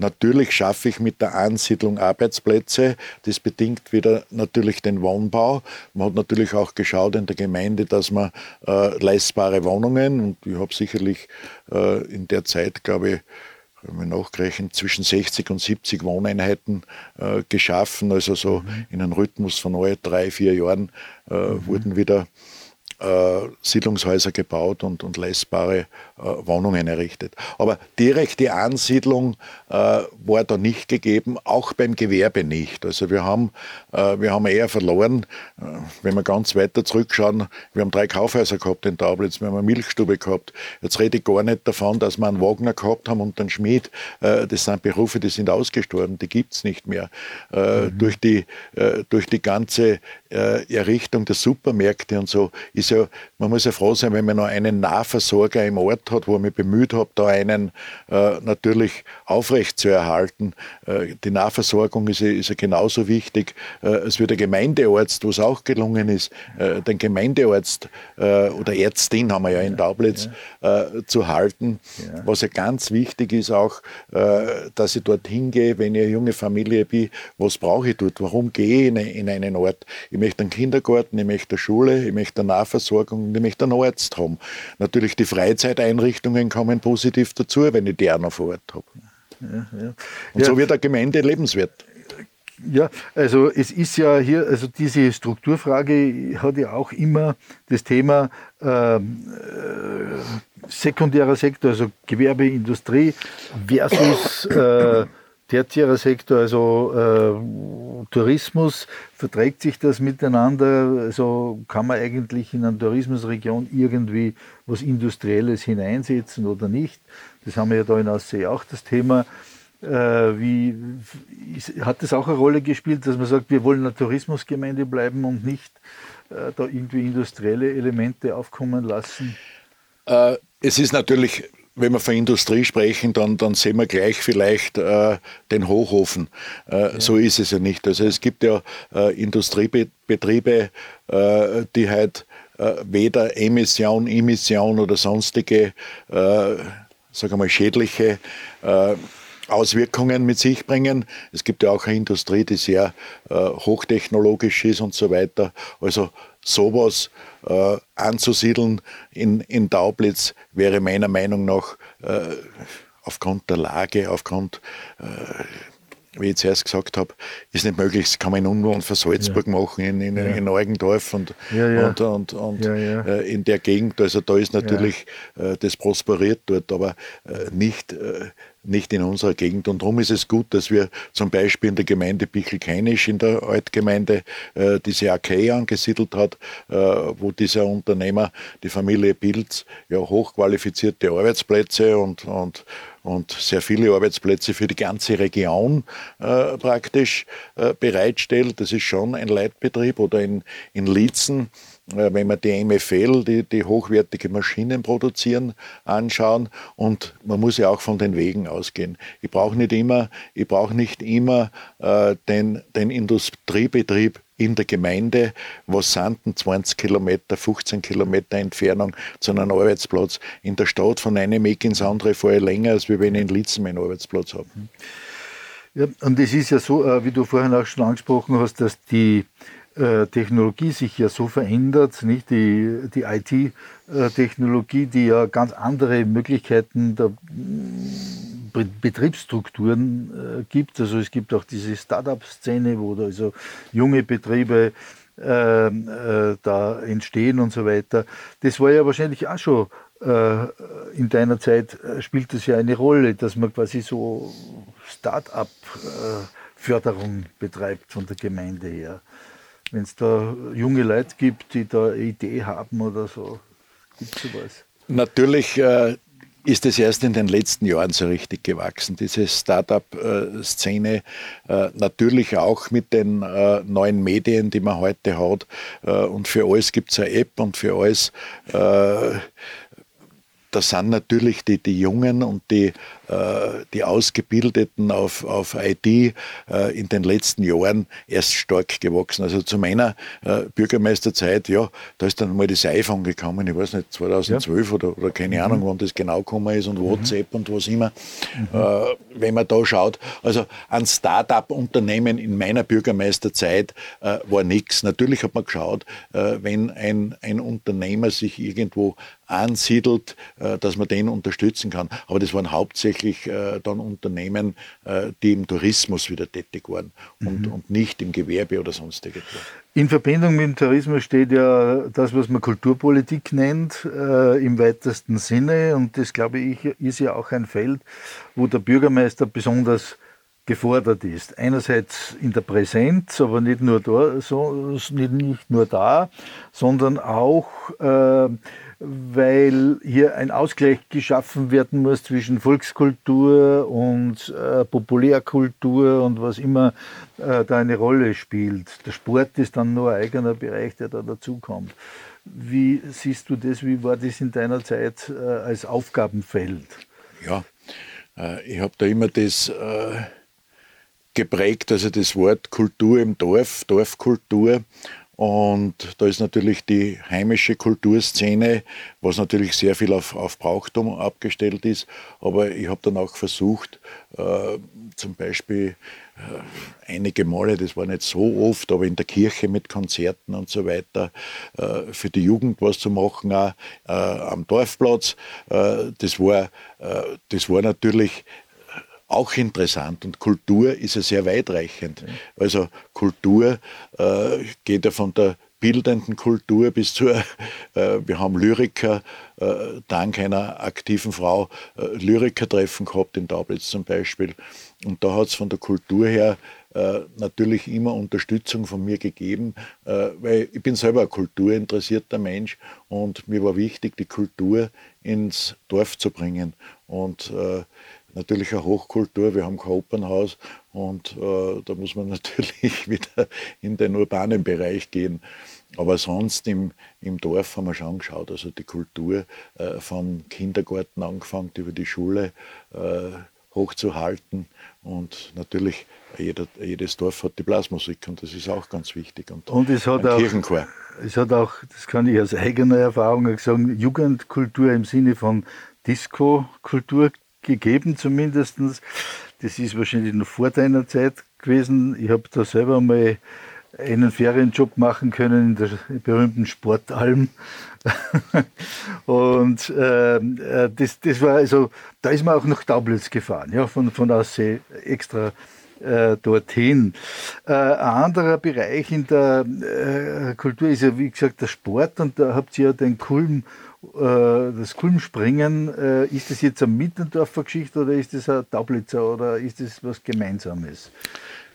natürlich schaffe ich mit der Ansiedlung Arbeitsplätze. Das bedingt wieder natürlich den Wohnbau. Man hat natürlich auch geschaut in der Gemeinde, dass man äh, leistbare Wohnungen, und ich habe sicherlich äh, in der Zeit, glaube ich, wenn wir nachgerechnet, zwischen 60 und 70 Wohneinheiten äh, geschaffen. Also so mhm. in einem Rhythmus von drei, vier Jahren äh, mhm. wurden wieder äh, Siedlungshäuser gebaut und, und leistbare Wohnungen errichtet. Aber direkte Ansiedlung äh, war da nicht gegeben, auch beim Gewerbe nicht. Also wir haben, äh, wir haben eher verloren, äh, wenn wir ganz weiter zurückschauen, wir haben drei Kaufhäuser gehabt in Taublitz, wir haben eine Milchstube gehabt. Jetzt rede ich gar nicht davon, dass wir einen Wagner gehabt haben und einen Schmied. Äh, das sind Berufe, die sind ausgestorben, die gibt es nicht mehr. Mhm. durch, die, durch die ganze Errichtung der Supermärkte und so ist ja, man muss ja froh sein, wenn man noch einen Nahversorger im Ort hat, wo ich mich bemüht habe, da einen äh, natürlich aufrecht zu erhalten. Äh, die Nahversorgung ist, ist ja genauso wichtig äh, als wie der Gemeindearzt, wo es auch gelungen ist, äh, den Gemeindearzt äh, oder Ärztin haben wir ja in Daublitz. Äh, zu halten. Was ja ganz wichtig ist auch, dass ich dorthin gehe, wenn ich eine junge Familie bin, was brauche ich dort? Warum gehe ich in, in einen Ort? Ich möchte einen Kindergarten, ich möchte eine Schule, ich möchte eine Nahversorgung Versorgung, nämlich den Arzt haben. Natürlich die Freizeiteinrichtungen kommen positiv dazu, wenn ich die auch noch vor Ort habe. Ja, ja. Und ja. so wird der Gemeinde lebenswert. Ja, also es ist ja hier, also diese Strukturfrage hat ja auch immer das Thema ähm, äh, sekundärer Sektor, also Gewerbe, Industrie versus äh, tertiärer Sektor, also äh, Tourismus, verträgt sich das miteinander? Also kann man eigentlich in einer Tourismusregion irgendwie was Industrielles hineinsetzen oder nicht? Das haben wir ja da in Aussee auch das Thema. Äh, wie, hat das auch eine Rolle gespielt, dass man sagt, wir wollen eine Tourismusgemeinde bleiben und nicht äh, da irgendwie industrielle Elemente aufkommen lassen? Äh, es ist natürlich wenn wir von Industrie sprechen, dann, dann sehen wir gleich vielleicht äh, den Hochofen. Äh, ja. So ist es ja nicht. Also es gibt ja äh, Industriebetriebe, äh, die halt äh, weder Emission, Emission oder sonstige, äh, sagen wir mal, schädliche Auswirkungen mit sich bringen. Es gibt ja auch eine Industrie, die sehr hochtechnologisch ist und so weiter. Also sowas äh, anzusiedeln in, in Daublitz wäre meiner Meinung nach äh, aufgrund der Lage, aufgrund, äh, wie ich zuerst gesagt habe, ist nicht möglich. Das kann man in Unruh und für Salzburg ja. machen, in, in, ja. in Eugendorf und, ja, und, und, und äh, in der Gegend. Also da ist natürlich, äh, das prosperiert dort, aber äh, nicht äh, nicht in unserer Gegend. Und darum ist es gut, dass wir zum Beispiel in der Gemeinde Bichelkeinisch, in der Altgemeinde, äh, diese AK angesiedelt hat, äh, wo dieser Unternehmer, die Familie Pilz, ja hochqualifizierte Arbeitsplätze und, und, und sehr viele Arbeitsplätze für die ganze Region äh, praktisch äh, bereitstellt. Das ist schon ein Leitbetrieb. Oder in, in Lietzen äh, wenn wir die MFL, die, die hochwertige Maschinen produzieren, anschauen. Und man muss ja auch von den Wegen ausgehen. Ich brauche nicht immer, ich brauche nicht immer äh, den, den Industriebetrieb in der Gemeinde, was sind denn 20 Kilometer, 15 Kilometer Entfernung zu einem Arbeitsplatz. In der Stadt von einem Eck ins andere fahre ich länger, als wenn ich in Litzen meinen Arbeitsplatz habe. Ja, und es ist ja so, äh, wie du vorhin auch schon angesprochen hast, dass die äh, Technologie sich ja so verändert, nicht die, die IT-Technologie, die ja ganz andere Möglichkeiten der Betriebsstrukturen äh, gibt. Also es gibt auch diese Start-up-Szene, wo da also junge Betriebe äh, äh, da entstehen und so weiter. Das war ja wahrscheinlich auch schon äh, in deiner Zeit spielt das ja eine Rolle, dass man quasi so Start-up-Förderung betreibt von der Gemeinde her wenn es da junge Leute gibt, die da eine Idee haben oder so. Gibt es sowas? Natürlich äh, ist es erst in den letzten Jahren so richtig gewachsen, diese Startup-Szene. Äh, natürlich auch mit den äh, neuen Medien, die man heute hat. Äh, und für alles gibt es eine App und für alles da sind natürlich die, die Jungen und die die Ausgebildeten auf, auf IT äh, in den letzten Jahren erst stark gewachsen. Also zu meiner äh, Bürgermeisterzeit, ja, da ist dann mal das iPhone gekommen, ich weiß nicht, 2012 ja. oder, oder keine mhm. Ahnung, wann das genau gekommen ist und mhm. WhatsApp mhm. und was immer. Mhm. Äh, wenn man da schaut, also ein Start-up-Unternehmen in meiner Bürgermeisterzeit äh, war nichts. Natürlich hat man geschaut, äh, wenn ein, ein Unternehmer sich irgendwo ansiedelt, äh, dass man den unterstützen kann. Aber das waren hauptsächlich äh, dann Unternehmen, äh, die im Tourismus wieder tätig waren und, mhm. und nicht im Gewerbe oder sonstiges. In Verbindung mit dem Tourismus steht ja das, was man Kulturpolitik nennt, äh, im weitesten Sinne. Und das, glaube ich, ist ja auch ein Feld, wo der Bürgermeister besonders gefordert ist. Einerseits in der Präsenz, aber nicht nur da, so, nicht, nicht nur da sondern auch äh, weil hier ein Ausgleich geschaffen werden muss zwischen Volkskultur und äh, Populärkultur und was immer äh, da eine Rolle spielt. Der Sport ist dann nur ein eigener Bereich, der da dazukommt. Wie siehst du das? Wie war das in deiner Zeit äh, als Aufgabenfeld? Ja, äh, ich habe da immer das äh, geprägt, also das Wort Kultur im Dorf, Dorfkultur und da ist natürlich die heimische Kulturszene, was natürlich sehr viel auf, auf Brauchtum abgestellt ist. Aber ich habe dann auch versucht, äh, zum Beispiel äh, einige Male, das war nicht so oft, aber in der Kirche mit Konzerten und so weiter, äh, für die Jugend was zu machen, auch äh, am Dorfplatz. Äh, das, war, äh, das war natürlich auch interessant. Und Kultur ist ja sehr weitreichend. Also Kultur äh, geht ja von der bildenden Kultur bis zur, <laughs> äh, wir haben Lyriker, äh, dank einer aktiven Frau, äh, Lyrikertreffen gehabt in Tablitz zum Beispiel. Und da hat es von der Kultur her äh, natürlich immer Unterstützung von mir gegeben, äh, weil ich bin selber ein kulturinteressierter Mensch und mir war wichtig, die Kultur ins Dorf zu bringen. Und äh, natürlich eine Hochkultur. Wir haben kein Opernhaus und äh, da muss man <laughs> natürlich wieder in den urbanen Bereich gehen. Aber sonst im, im Dorf haben wir schon geschaut, also die Kultur äh, vom Kindergarten angefangen über die Schule äh, hochzuhalten und natürlich jeder, jedes Dorf hat die Blasmusik und das ist auch ganz wichtig. Und, und es hat auch, Kirchenchor. Es hat auch, das kann ich aus eigener Erfahrung sagen, Jugendkultur im Sinne von Disco-Kultur gegeben zumindest. Das ist wahrscheinlich noch vor deiner Zeit gewesen. Ich habe da selber mal einen Ferienjob machen können in der berühmten Sportalm. <laughs> und ähm, äh, das, das war also, da ist man auch nach Daublitz gefahren, ja, von, von Aussee extra äh, dorthin. Äh, ein anderer Bereich in der äh, Kultur ist ja, wie gesagt, der Sport und da habt ihr ja den Kulm das Kulmspringen, äh, ist das jetzt eine Mittendorfer Geschichte oder ist das ein Taublitzer oder ist das was Gemeinsames?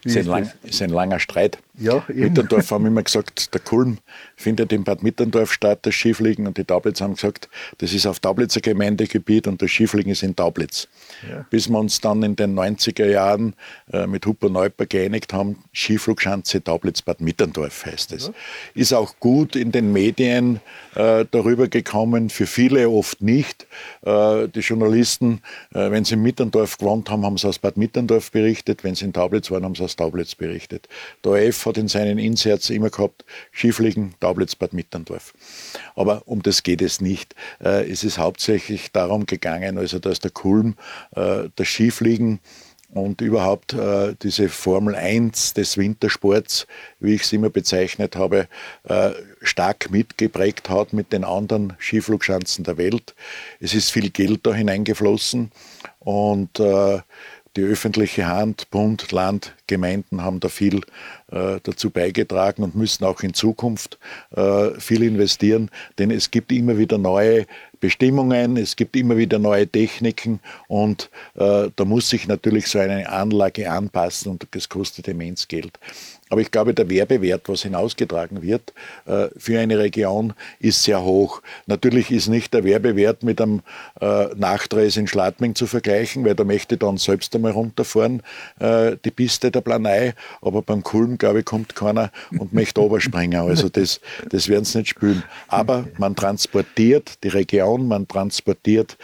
Ist ein, lang, ist ein, langer Streit. Ja, Mittendorf haben immer gesagt, der Kulm findet in Bad Mittendorf statt, das Skifliegen. Und die Taublitz haben gesagt, das ist auf Taublitzer Gemeindegebiet und das Skifliegen ist in Taublitz. Ja. Bis wir uns dann in den 90er Jahren äh, mit Huber Neuper geeinigt haben, Skiflugschanze Taublitz Bad Mittendorf heißt es. Ja. Ist auch gut in den Medien äh, darüber gekommen, für viele oft nicht. Äh, die Journalisten, äh, wenn sie in Mittendorf gewohnt haben, haben sie aus Bad Mittendorf berichtet, wenn sie in Taublitz waren, haben sie aus Taublitz berichtet. Der OF hat in seinen Inserts immer gehabt, Skifliegen, Taublitz, Bad Mitterndorf. Aber um das geht es nicht. Äh, es ist hauptsächlich darum gegangen, also dass der Kulm, äh, das Skifliegen und überhaupt äh, diese Formel 1 des Wintersports, wie ich es immer bezeichnet habe, äh, stark mitgeprägt hat mit den anderen Skiflugschanzen der Welt. Es ist viel Geld da hineingeflossen und äh, die öffentliche Hand, Bund, Land, Gemeinden haben da viel äh, dazu beigetragen und müssen auch in Zukunft äh, viel investieren, denn es gibt immer wieder neue Bestimmungen, es gibt immer wieder neue Techniken und äh, da muss sich natürlich so eine Anlage anpassen und das kostet immens Geld. Aber ich glaube, der Werbewert, was hinausgetragen wird äh, für eine Region, ist sehr hoch. Natürlich ist nicht der Werbewert mit einem äh, Nachdrehs in Schladming zu vergleichen, weil da möchte ich dann selbst einmal runterfahren, äh, die Piste der Planei. Aber beim Kulm glaube ich, kommt keiner und möchte oberspringen. Also das, das werden sie nicht spüren. Aber man transportiert die Region, man transportiert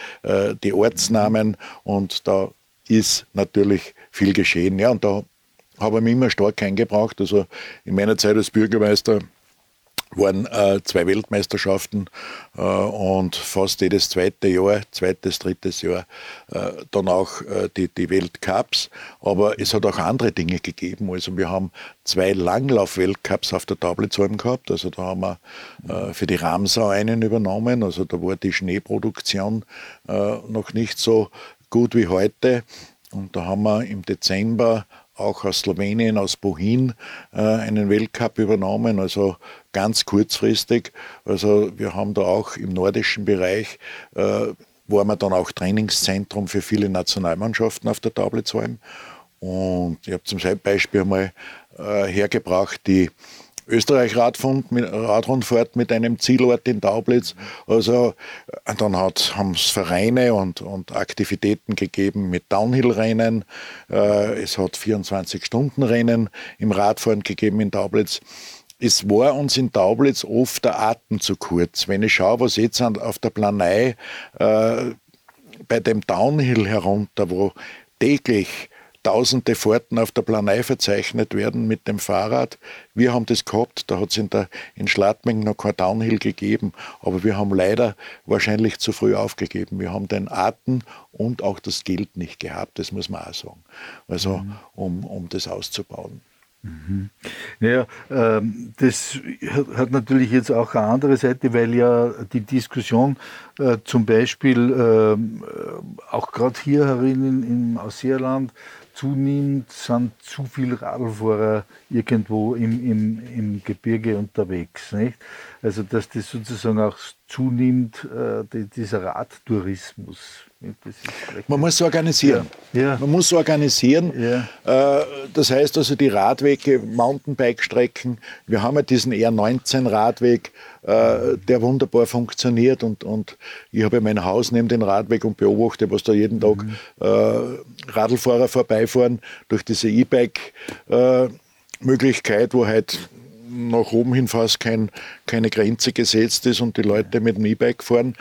die Ortsnamen und da ist natürlich viel geschehen. Ja, und da habe ich mich immer stark eingebracht. Also in meiner Zeit als Bürgermeister waren äh, zwei Weltmeisterschaften äh, und fast jedes zweite Jahr, zweites, drittes Jahr, äh, dann auch äh, die, die Weltcups. Aber es hat auch andere Dinge gegeben. Also wir haben zwei Langlauf-Weltcups auf der Tablitzalm gehabt. Also da haben wir äh, für die Ramsau einen übernommen. Also da war die Schneeproduktion äh, noch nicht so gut wie heute. Und da haben wir im Dezember auch aus Slowenien, aus Bohin, äh, einen Weltcup übernommen, also ganz kurzfristig. Also wir haben da auch im nordischen Bereich, äh, waren wir dann auch Trainingszentrum für viele Nationalmannschaften auf der Tablitzalm. Und ich habe zum Beispiel mal äh, hergebracht die Österreich-Radrundfahrt mit einem Zielort in Taublitz. Also äh, dann haben es Vereine und, und Aktivitäten gegeben mit Downhill-Rennen. Äh, es hat 24-Stunden-Rennen im Radfahren gegeben in Taublitz. Es war uns in Taublitz oft der Atem zu kurz. Wenn ich schaue, was jetzt auf der Planei äh, bei dem Downhill herunter, wo täglich tausende Fahrten auf der Planei verzeichnet werden mit dem Fahrrad. Wir haben das gehabt, da hat es in, in Schladming noch kein Downhill gegeben, aber wir haben leider wahrscheinlich zu früh aufgegeben. Wir haben den Atem und auch das Geld nicht gehabt, das muss man auch sagen. Also, mhm. um, um das auszubauen. Mhm. Naja, ähm, das hat natürlich jetzt auch eine andere Seite, weil ja die Diskussion äh, zum Beispiel ähm, äh, auch gerade hier herin im Ausseerland zunimmt, sind zu viele Radlfahrer irgendwo im, im, im Gebirge unterwegs. Nicht? Also dass das sozusagen auch zunimmt, äh, die, dieser Radtourismus. Man muss organisieren. Ja. Ja. Man muss organisieren. Ja. Äh, das heißt also die Radwege, Mountainbike-Strecken. Wir haben ja diesen R19-Radweg, äh, der wunderbar funktioniert und, und ich habe mein Haus neben den Radweg und beobachte, was da jeden Tag mhm. äh, Radlfahrer vorbeifahren durch diese E-Bike-Möglichkeit, wo halt nach oben hin fast kein, keine Grenze gesetzt ist und die Leute mit dem E-Bike fahren.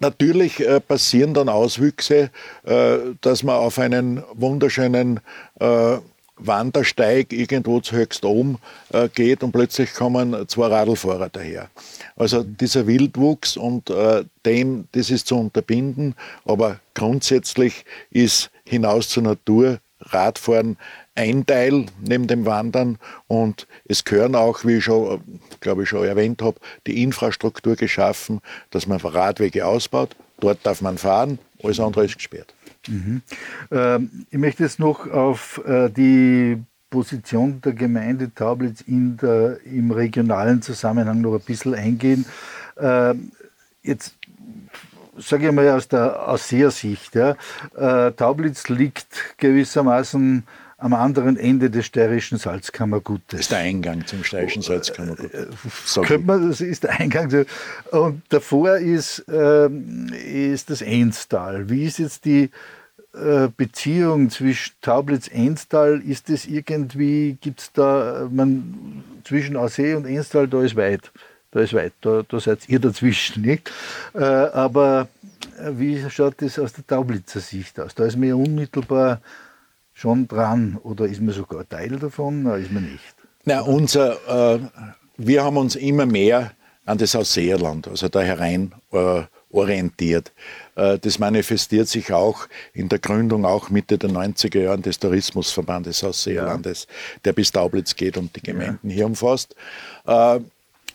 Natürlich äh, passieren dann Auswüchse, äh, dass man auf einen wunderschönen äh, Wandersteig irgendwo zu höchst oben äh, geht und plötzlich kommen zwei Radlfahrer daher. Also dieser Wildwuchs und äh, dem, das ist zu unterbinden, aber grundsätzlich ist hinaus zur Natur Radfahren ein Teil neben dem Wandern und es gehören auch, wie ich schon, glaube ich, schon erwähnt habe, die Infrastruktur geschaffen, dass man Radwege ausbaut. Dort darf man fahren, alles andere ist gesperrt. Mhm. Ähm, ich möchte jetzt noch auf äh, die Position der Gemeinde Taublitz in der, im regionalen Zusammenhang noch ein bisschen eingehen. Ähm, jetzt sage ich mal aus der Aussehersicht, ja, äh, Taublitz liegt gewissermaßen am anderen Ende des steirischen Salzkammergutes. Das ist der Eingang zum steirischen Salzkammergut. Äh, könnte man, das ist der Eingang. Und davor ist, ähm, ist das Enstal. Wie ist jetzt die äh, Beziehung zwischen Taublitz-Enstal? Ist das irgendwie, gibt es da, man, zwischen Aussee und Enstal, da ist weit. Da ist weit, da, da seid ihr dazwischen, nicht? Äh, aber äh, wie schaut das aus der Taublitzer Sicht aus? Da ist mir unmittelbar schon dran oder ist man sogar Teil davon oder ist man nicht? Na, unser, äh, wir haben uns immer mehr an das Ausseerland, also da herein äh, orientiert. Äh, das manifestiert sich auch in der Gründung auch Mitte der 90er Jahre des Tourismusverbandes Ausseerlandes, ja. der bis Taublitz geht und die Gemeinden ja. hier umfasst.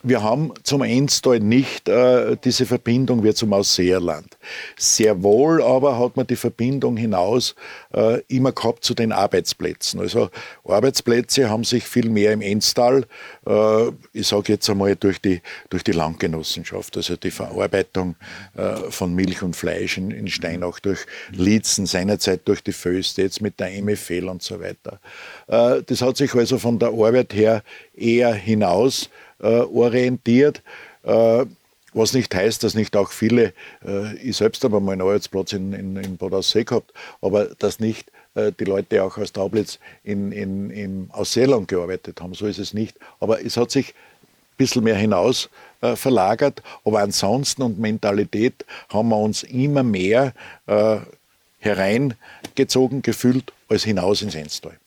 Wir haben zum Enstal nicht äh, diese Verbindung wie zum Ausseerland. Sehr wohl aber hat man die Verbindung hinaus äh, immer gehabt zu den Arbeitsplätzen. Also Arbeitsplätze haben sich viel mehr im Enstal, äh, ich sage jetzt einmal durch die, durch die Landgenossenschaft, also die Verarbeitung äh, von Milch und Fleisch in, in Steinach durch Lietzen, seinerzeit durch die Föste, jetzt mit der MFL und so weiter. Äh, das hat sich also von der Arbeit her eher hinaus äh, orientiert. Äh, was nicht heißt, dass nicht auch viele, äh, ich selbst habe mal einen Arbeitsplatz in, in, in Bad Aussee gehabt, aber dass nicht äh, die Leute auch aus Taublitz in, in, im Ausseeland gearbeitet haben. So ist es nicht. Aber es hat sich ein bisschen mehr hinaus äh, verlagert. Aber ansonsten und Mentalität haben wir uns immer mehr äh, hereingezogen gefühlt als hinaus ins Enstal.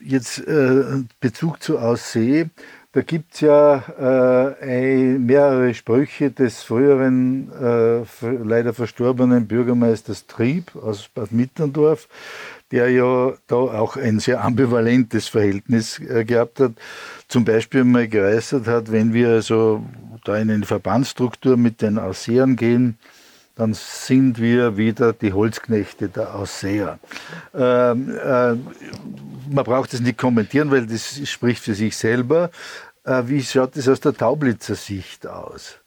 Jetzt äh, Bezug zu Aussee. Da gibt es ja äh, mehrere Sprüche des früheren, äh, leider verstorbenen Bürgermeisters Trieb aus Bad Mitterndorf, der ja da auch ein sehr ambivalentes Verhältnis äh, gehabt hat. Zum Beispiel mal geäußert hat, wenn wir also da in eine Verbandsstruktur mit den Ausseern gehen, dann sind wir wieder die Holzknechte der Ausseher. Ähm, äh, man braucht das nicht kommentieren, weil das spricht für sich selber. Äh, wie schaut das aus der Taublitzer Sicht aus?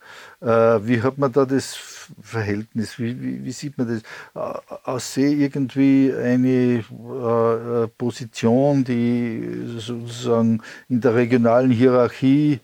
Äh, wie hat man da das Verhältnis? Wie, wie, wie sieht man das? Äh, Aussee irgendwie eine äh, Position, die sozusagen in der regionalen Hierarchie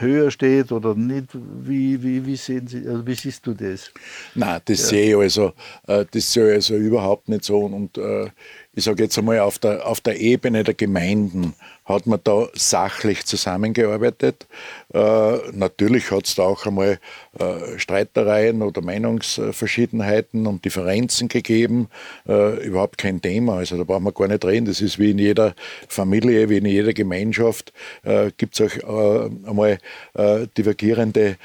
höher steht oder nicht? Wie, wie, wie, sehen Sie, also wie siehst du das? Nein, das ja. sehe ich also, äh, das sehe ich also überhaupt nicht so. Und äh, ich sage jetzt einmal, auf der, auf der Ebene der Gemeinden hat man da sachlich zusammengearbeitet. Äh, natürlich hat es da auch einmal äh, Streitereien oder Meinungsverschiedenheiten und Differenzen gegeben. Äh, überhaupt kein Thema. Also da brauchen wir gar nicht reden. Das ist wie in jeder Familie, wie in jeder Gemeinschaft. Äh, Gibt es auch äh, einmal äh, divergierende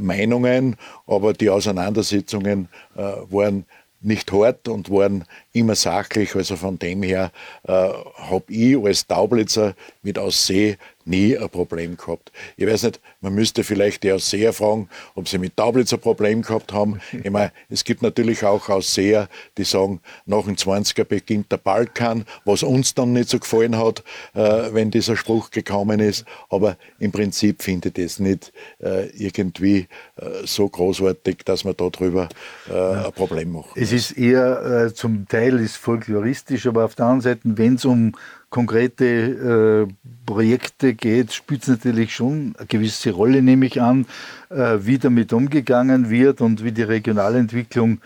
Meinungen, aber die Auseinandersetzungen waren nicht hart und waren immer sachlich. Also von dem her äh, habe ich als Taublitzer mit Aussee nie ein Problem gehabt. Ich weiß nicht, man müsste vielleicht die Ausseher fragen, ob sie mit Taublitz ein Problem gehabt haben. <laughs> Ich meine, es gibt natürlich auch Ausseher, die sagen, nach dem 20er beginnt der Balkan, was uns dann nicht so gefallen hat, äh, wenn dieser Spruch gekommen ist. Aber im Prinzip finde ich das nicht äh, irgendwie äh, so großartig, dass man darüber äh, ein Problem macht. Es ist eher äh, zum Teil ist folkloristisch, aber auf der anderen Seite, wenn es um konkrete äh, Projekte geht, spielt es natürlich schon eine gewisse Rolle, nehme ich an, äh, wie damit umgegangen wird und wie die Regionalentwicklung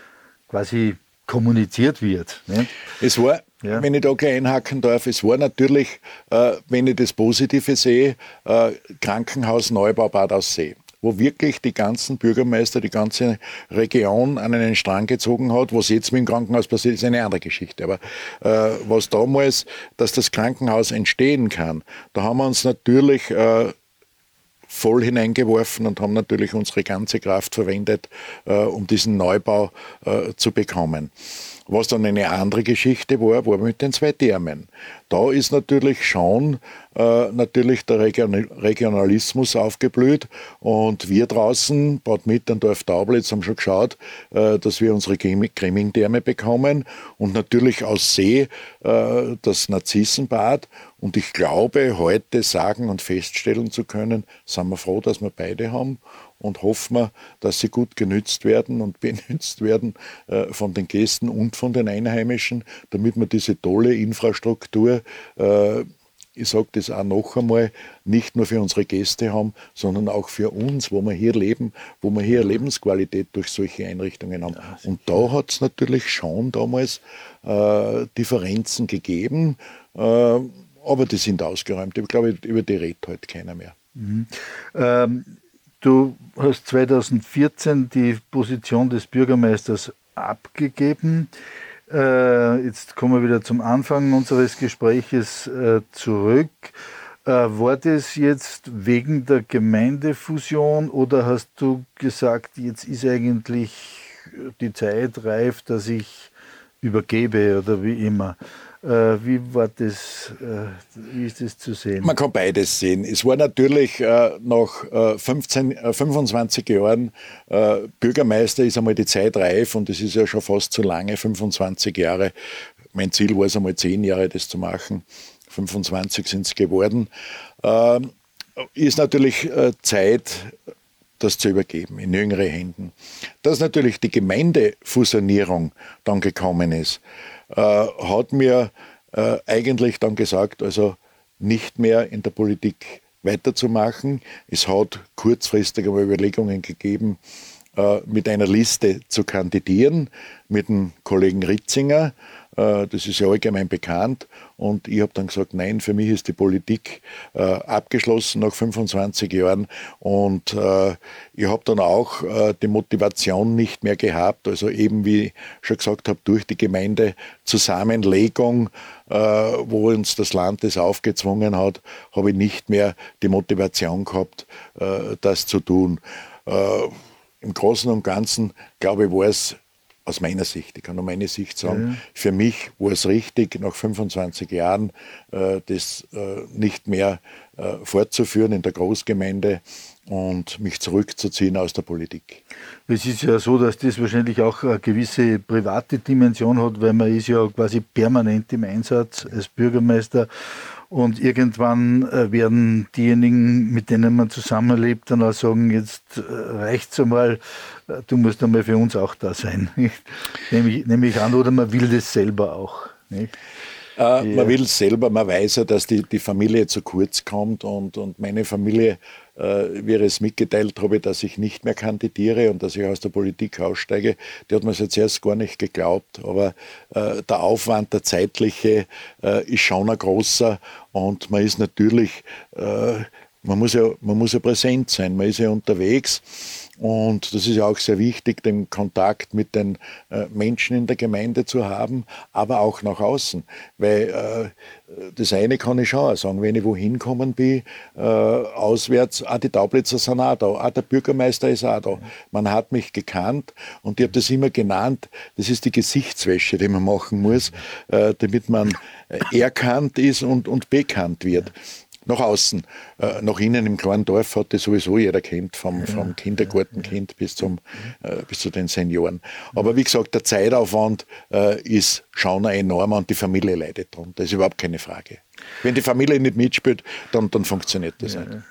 quasi kommuniziert wird. Ne? Es war, ja. wenn ich da gleich einhaken darf, es war natürlich, äh, wenn ich das Positive sehe, äh, Krankenhausneubau Bad Aussee wo wirklich die ganzen Bürgermeister, die ganze Region an einen Strang gezogen hat. Was jetzt mit dem Krankenhaus passiert, ist eine andere Geschichte. Aber äh, was damals, dass das Krankenhaus entstehen kann, da haben wir uns natürlich äh, voll hineingeworfen und haben natürlich unsere ganze Kraft verwendet, äh, um diesen Neubau äh, zu bekommen. Was dann eine andere Geschichte war, war mit den zwei Thermen. Da ist natürlich schon äh, natürlich der Region Regionalismus aufgeblüht und wir draußen, Bad Mitterndorf Taublitz, haben schon geschaut, äh, dass wir unsere Grimming-Therme bekommen und natürlich aus See äh, das Narzissenbad und ich glaube, heute sagen und feststellen zu können, sind wir froh, dass wir beide haben und hoffen wir, dass sie gut genützt werden und <laughs> benützt werden äh, von den Gästen und von den Einheimischen, damit wir diese tolle Infrastruktur, äh, ich sage das auch noch einmal, nicht nur für unsere Gäste haben, sondern auch für uns, wo wir hier leben, wo wir hier Lebensqualität durch solche Einrichtungen haben. Und da hat es natürlich schon damals äh, Differenzen gegeben, äh, aber die sind ausgeräumt. Ich glaube, über die redet heute keiner mehr. Mhm. Ähm, Du hast 2014 die Position des Bürgermeisters abgegeben. Äh, jetzt kommen wir wieder zum Anfang unseres Gespräches äh, zurück. Äh, war das jetzt wegen der Gemeindefusion oder hast du gesagt, jetzt ist eigentlich die Zeit reif, dass ich übergebe oder wie immer? Äh, wie war das, äh, wie ist das zu sehen? Man kann beides sehen. Es war natürlich äh, nach 15, 25 Jahren Bürgermeister ist einmal die Zeit reif und es ist ja schon fast zu lange, 25 Jahre. Mein Ziel war es einmal 10 Jahre, das zu machen. 25 sind es geworden. Ähm, ist natürlich Zeit, das zu übergeben in jüngere Händen. Dass natürlich die Gemeindefusionierung dann gekommen ist, äh, hat mir äh, eigentlich dann gesagt, also nicht mehr in der Politik weiterzumachen. Es hat kurzfristig aber Überlegungen gegeben, äh, mit einer Liste zu kandidieren, mit dem Kollegen Ritzinger. Äh, das ist ja allgemein bekannt. Und ich habe dann gesagt, nein, für mich ist die Politik äh, abgeschlossen nach 25 Jahren. Und äh, ich habe dann auch die Motivation nicht mehr gehabt. Also eben, wie ich schon gesagt habe, durch die Gemeindezusammenlegung, wo uns das Land das aufgezwungen hat, habe ich nicht mehr die Motivation gehabt, das zu tun. Im Großen und Ganzen, glaube ich, war es aus meiner Sicht, ich kann nur meine Sicht sagen, ja. für mich war es richtig, nach 25 Jahren äh, das äh, nicht mehr äh, fortzuführen in der Großgemeinde und mich zurückzuziehen aus der Politik. Es ist ja so, dass das wahrscheinlich auch eine gewisse private Dimension hat, weil man ist ja quasi permanent im Einsatz als Bürgermeister und irgendwann äh, werden diejenigen, mit denen man zusammenlebt, dann auch sagen, jetzt äh, reicht's einmal, äh, du musst einmal für uns auch da sein. <laughs> Nämlich, nämlich an, oder man will das selber auch. Nicht? Äh, man will selber, man weiß ja, dass die, die Familie zu kurz kommt und, und meine Familie, äh, wie ich es mitgeteilt habe, dass ich nicht mehr kandidiere und dass ich aus der Politik aussteige, die hat mir jetzt erst gar nicht geglaubt. Aber äh, der Aufwand, der zeitliche, äh, ist schon ein großer und man ist natürlich, äh, man, muss ja, man muss ja präsent sein, man ist ja unterwegs. Und das ist ja auch sehr wichtig, den Kontakt mit den äh, Menschen in der Gemeinde zu haben, aber auch nach außen. Weil äh, das eine kann ich schon auch sagen, wenn ich wohin kommen bin, äh, auswärts, ah, die Taublitzer sind auch da, ah, der Bürgermeister ist auch da. Man hat mich gekannt und ich habe das immer genannt, das ist die Gesichtswäsche, die man machen muss, äh, damit man äh, erkannt ist und, und bekannt wird nach außen. Äh, nach innen im kleinen Dorf hat das sowieso jeder kennt, vom, vom Kindergartenkind bis, zum, äh, bis zu den Senioren. Aber wie gesagt, der Zeitaufwand äh, ist schon enorm und die Familie leidet darunter. Das ist überhaupt keine Frage. Wenn die Familie nicht mitspielt, dann, dann funktioniert das ja. nicht.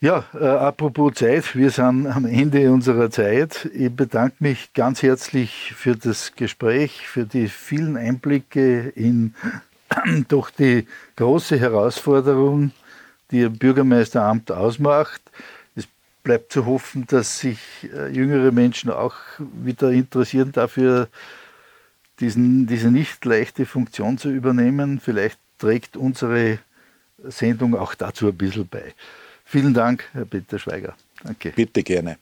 Ja, äh, apropos Zeit, wir sind am Ende unserer Zeit. Ich bedanke mich ganz herzlich für das Gespräch, für die vielen Einblicke in <clears throat> doch die große Herausforderung, die ein Bürgermeisteramt ausmacht. Es bleibt zu hoffen, dass sich äh, jüngere Menschen auch wieder interessieren dafür, diesen, diese nicht leichte Funktion zu übernehmen. Vielleicht trägt unsere Sendung auch dazu ein bisschen bei. Vielen Dank, Herr Peter Schweiger. Danke. Bitte gerne.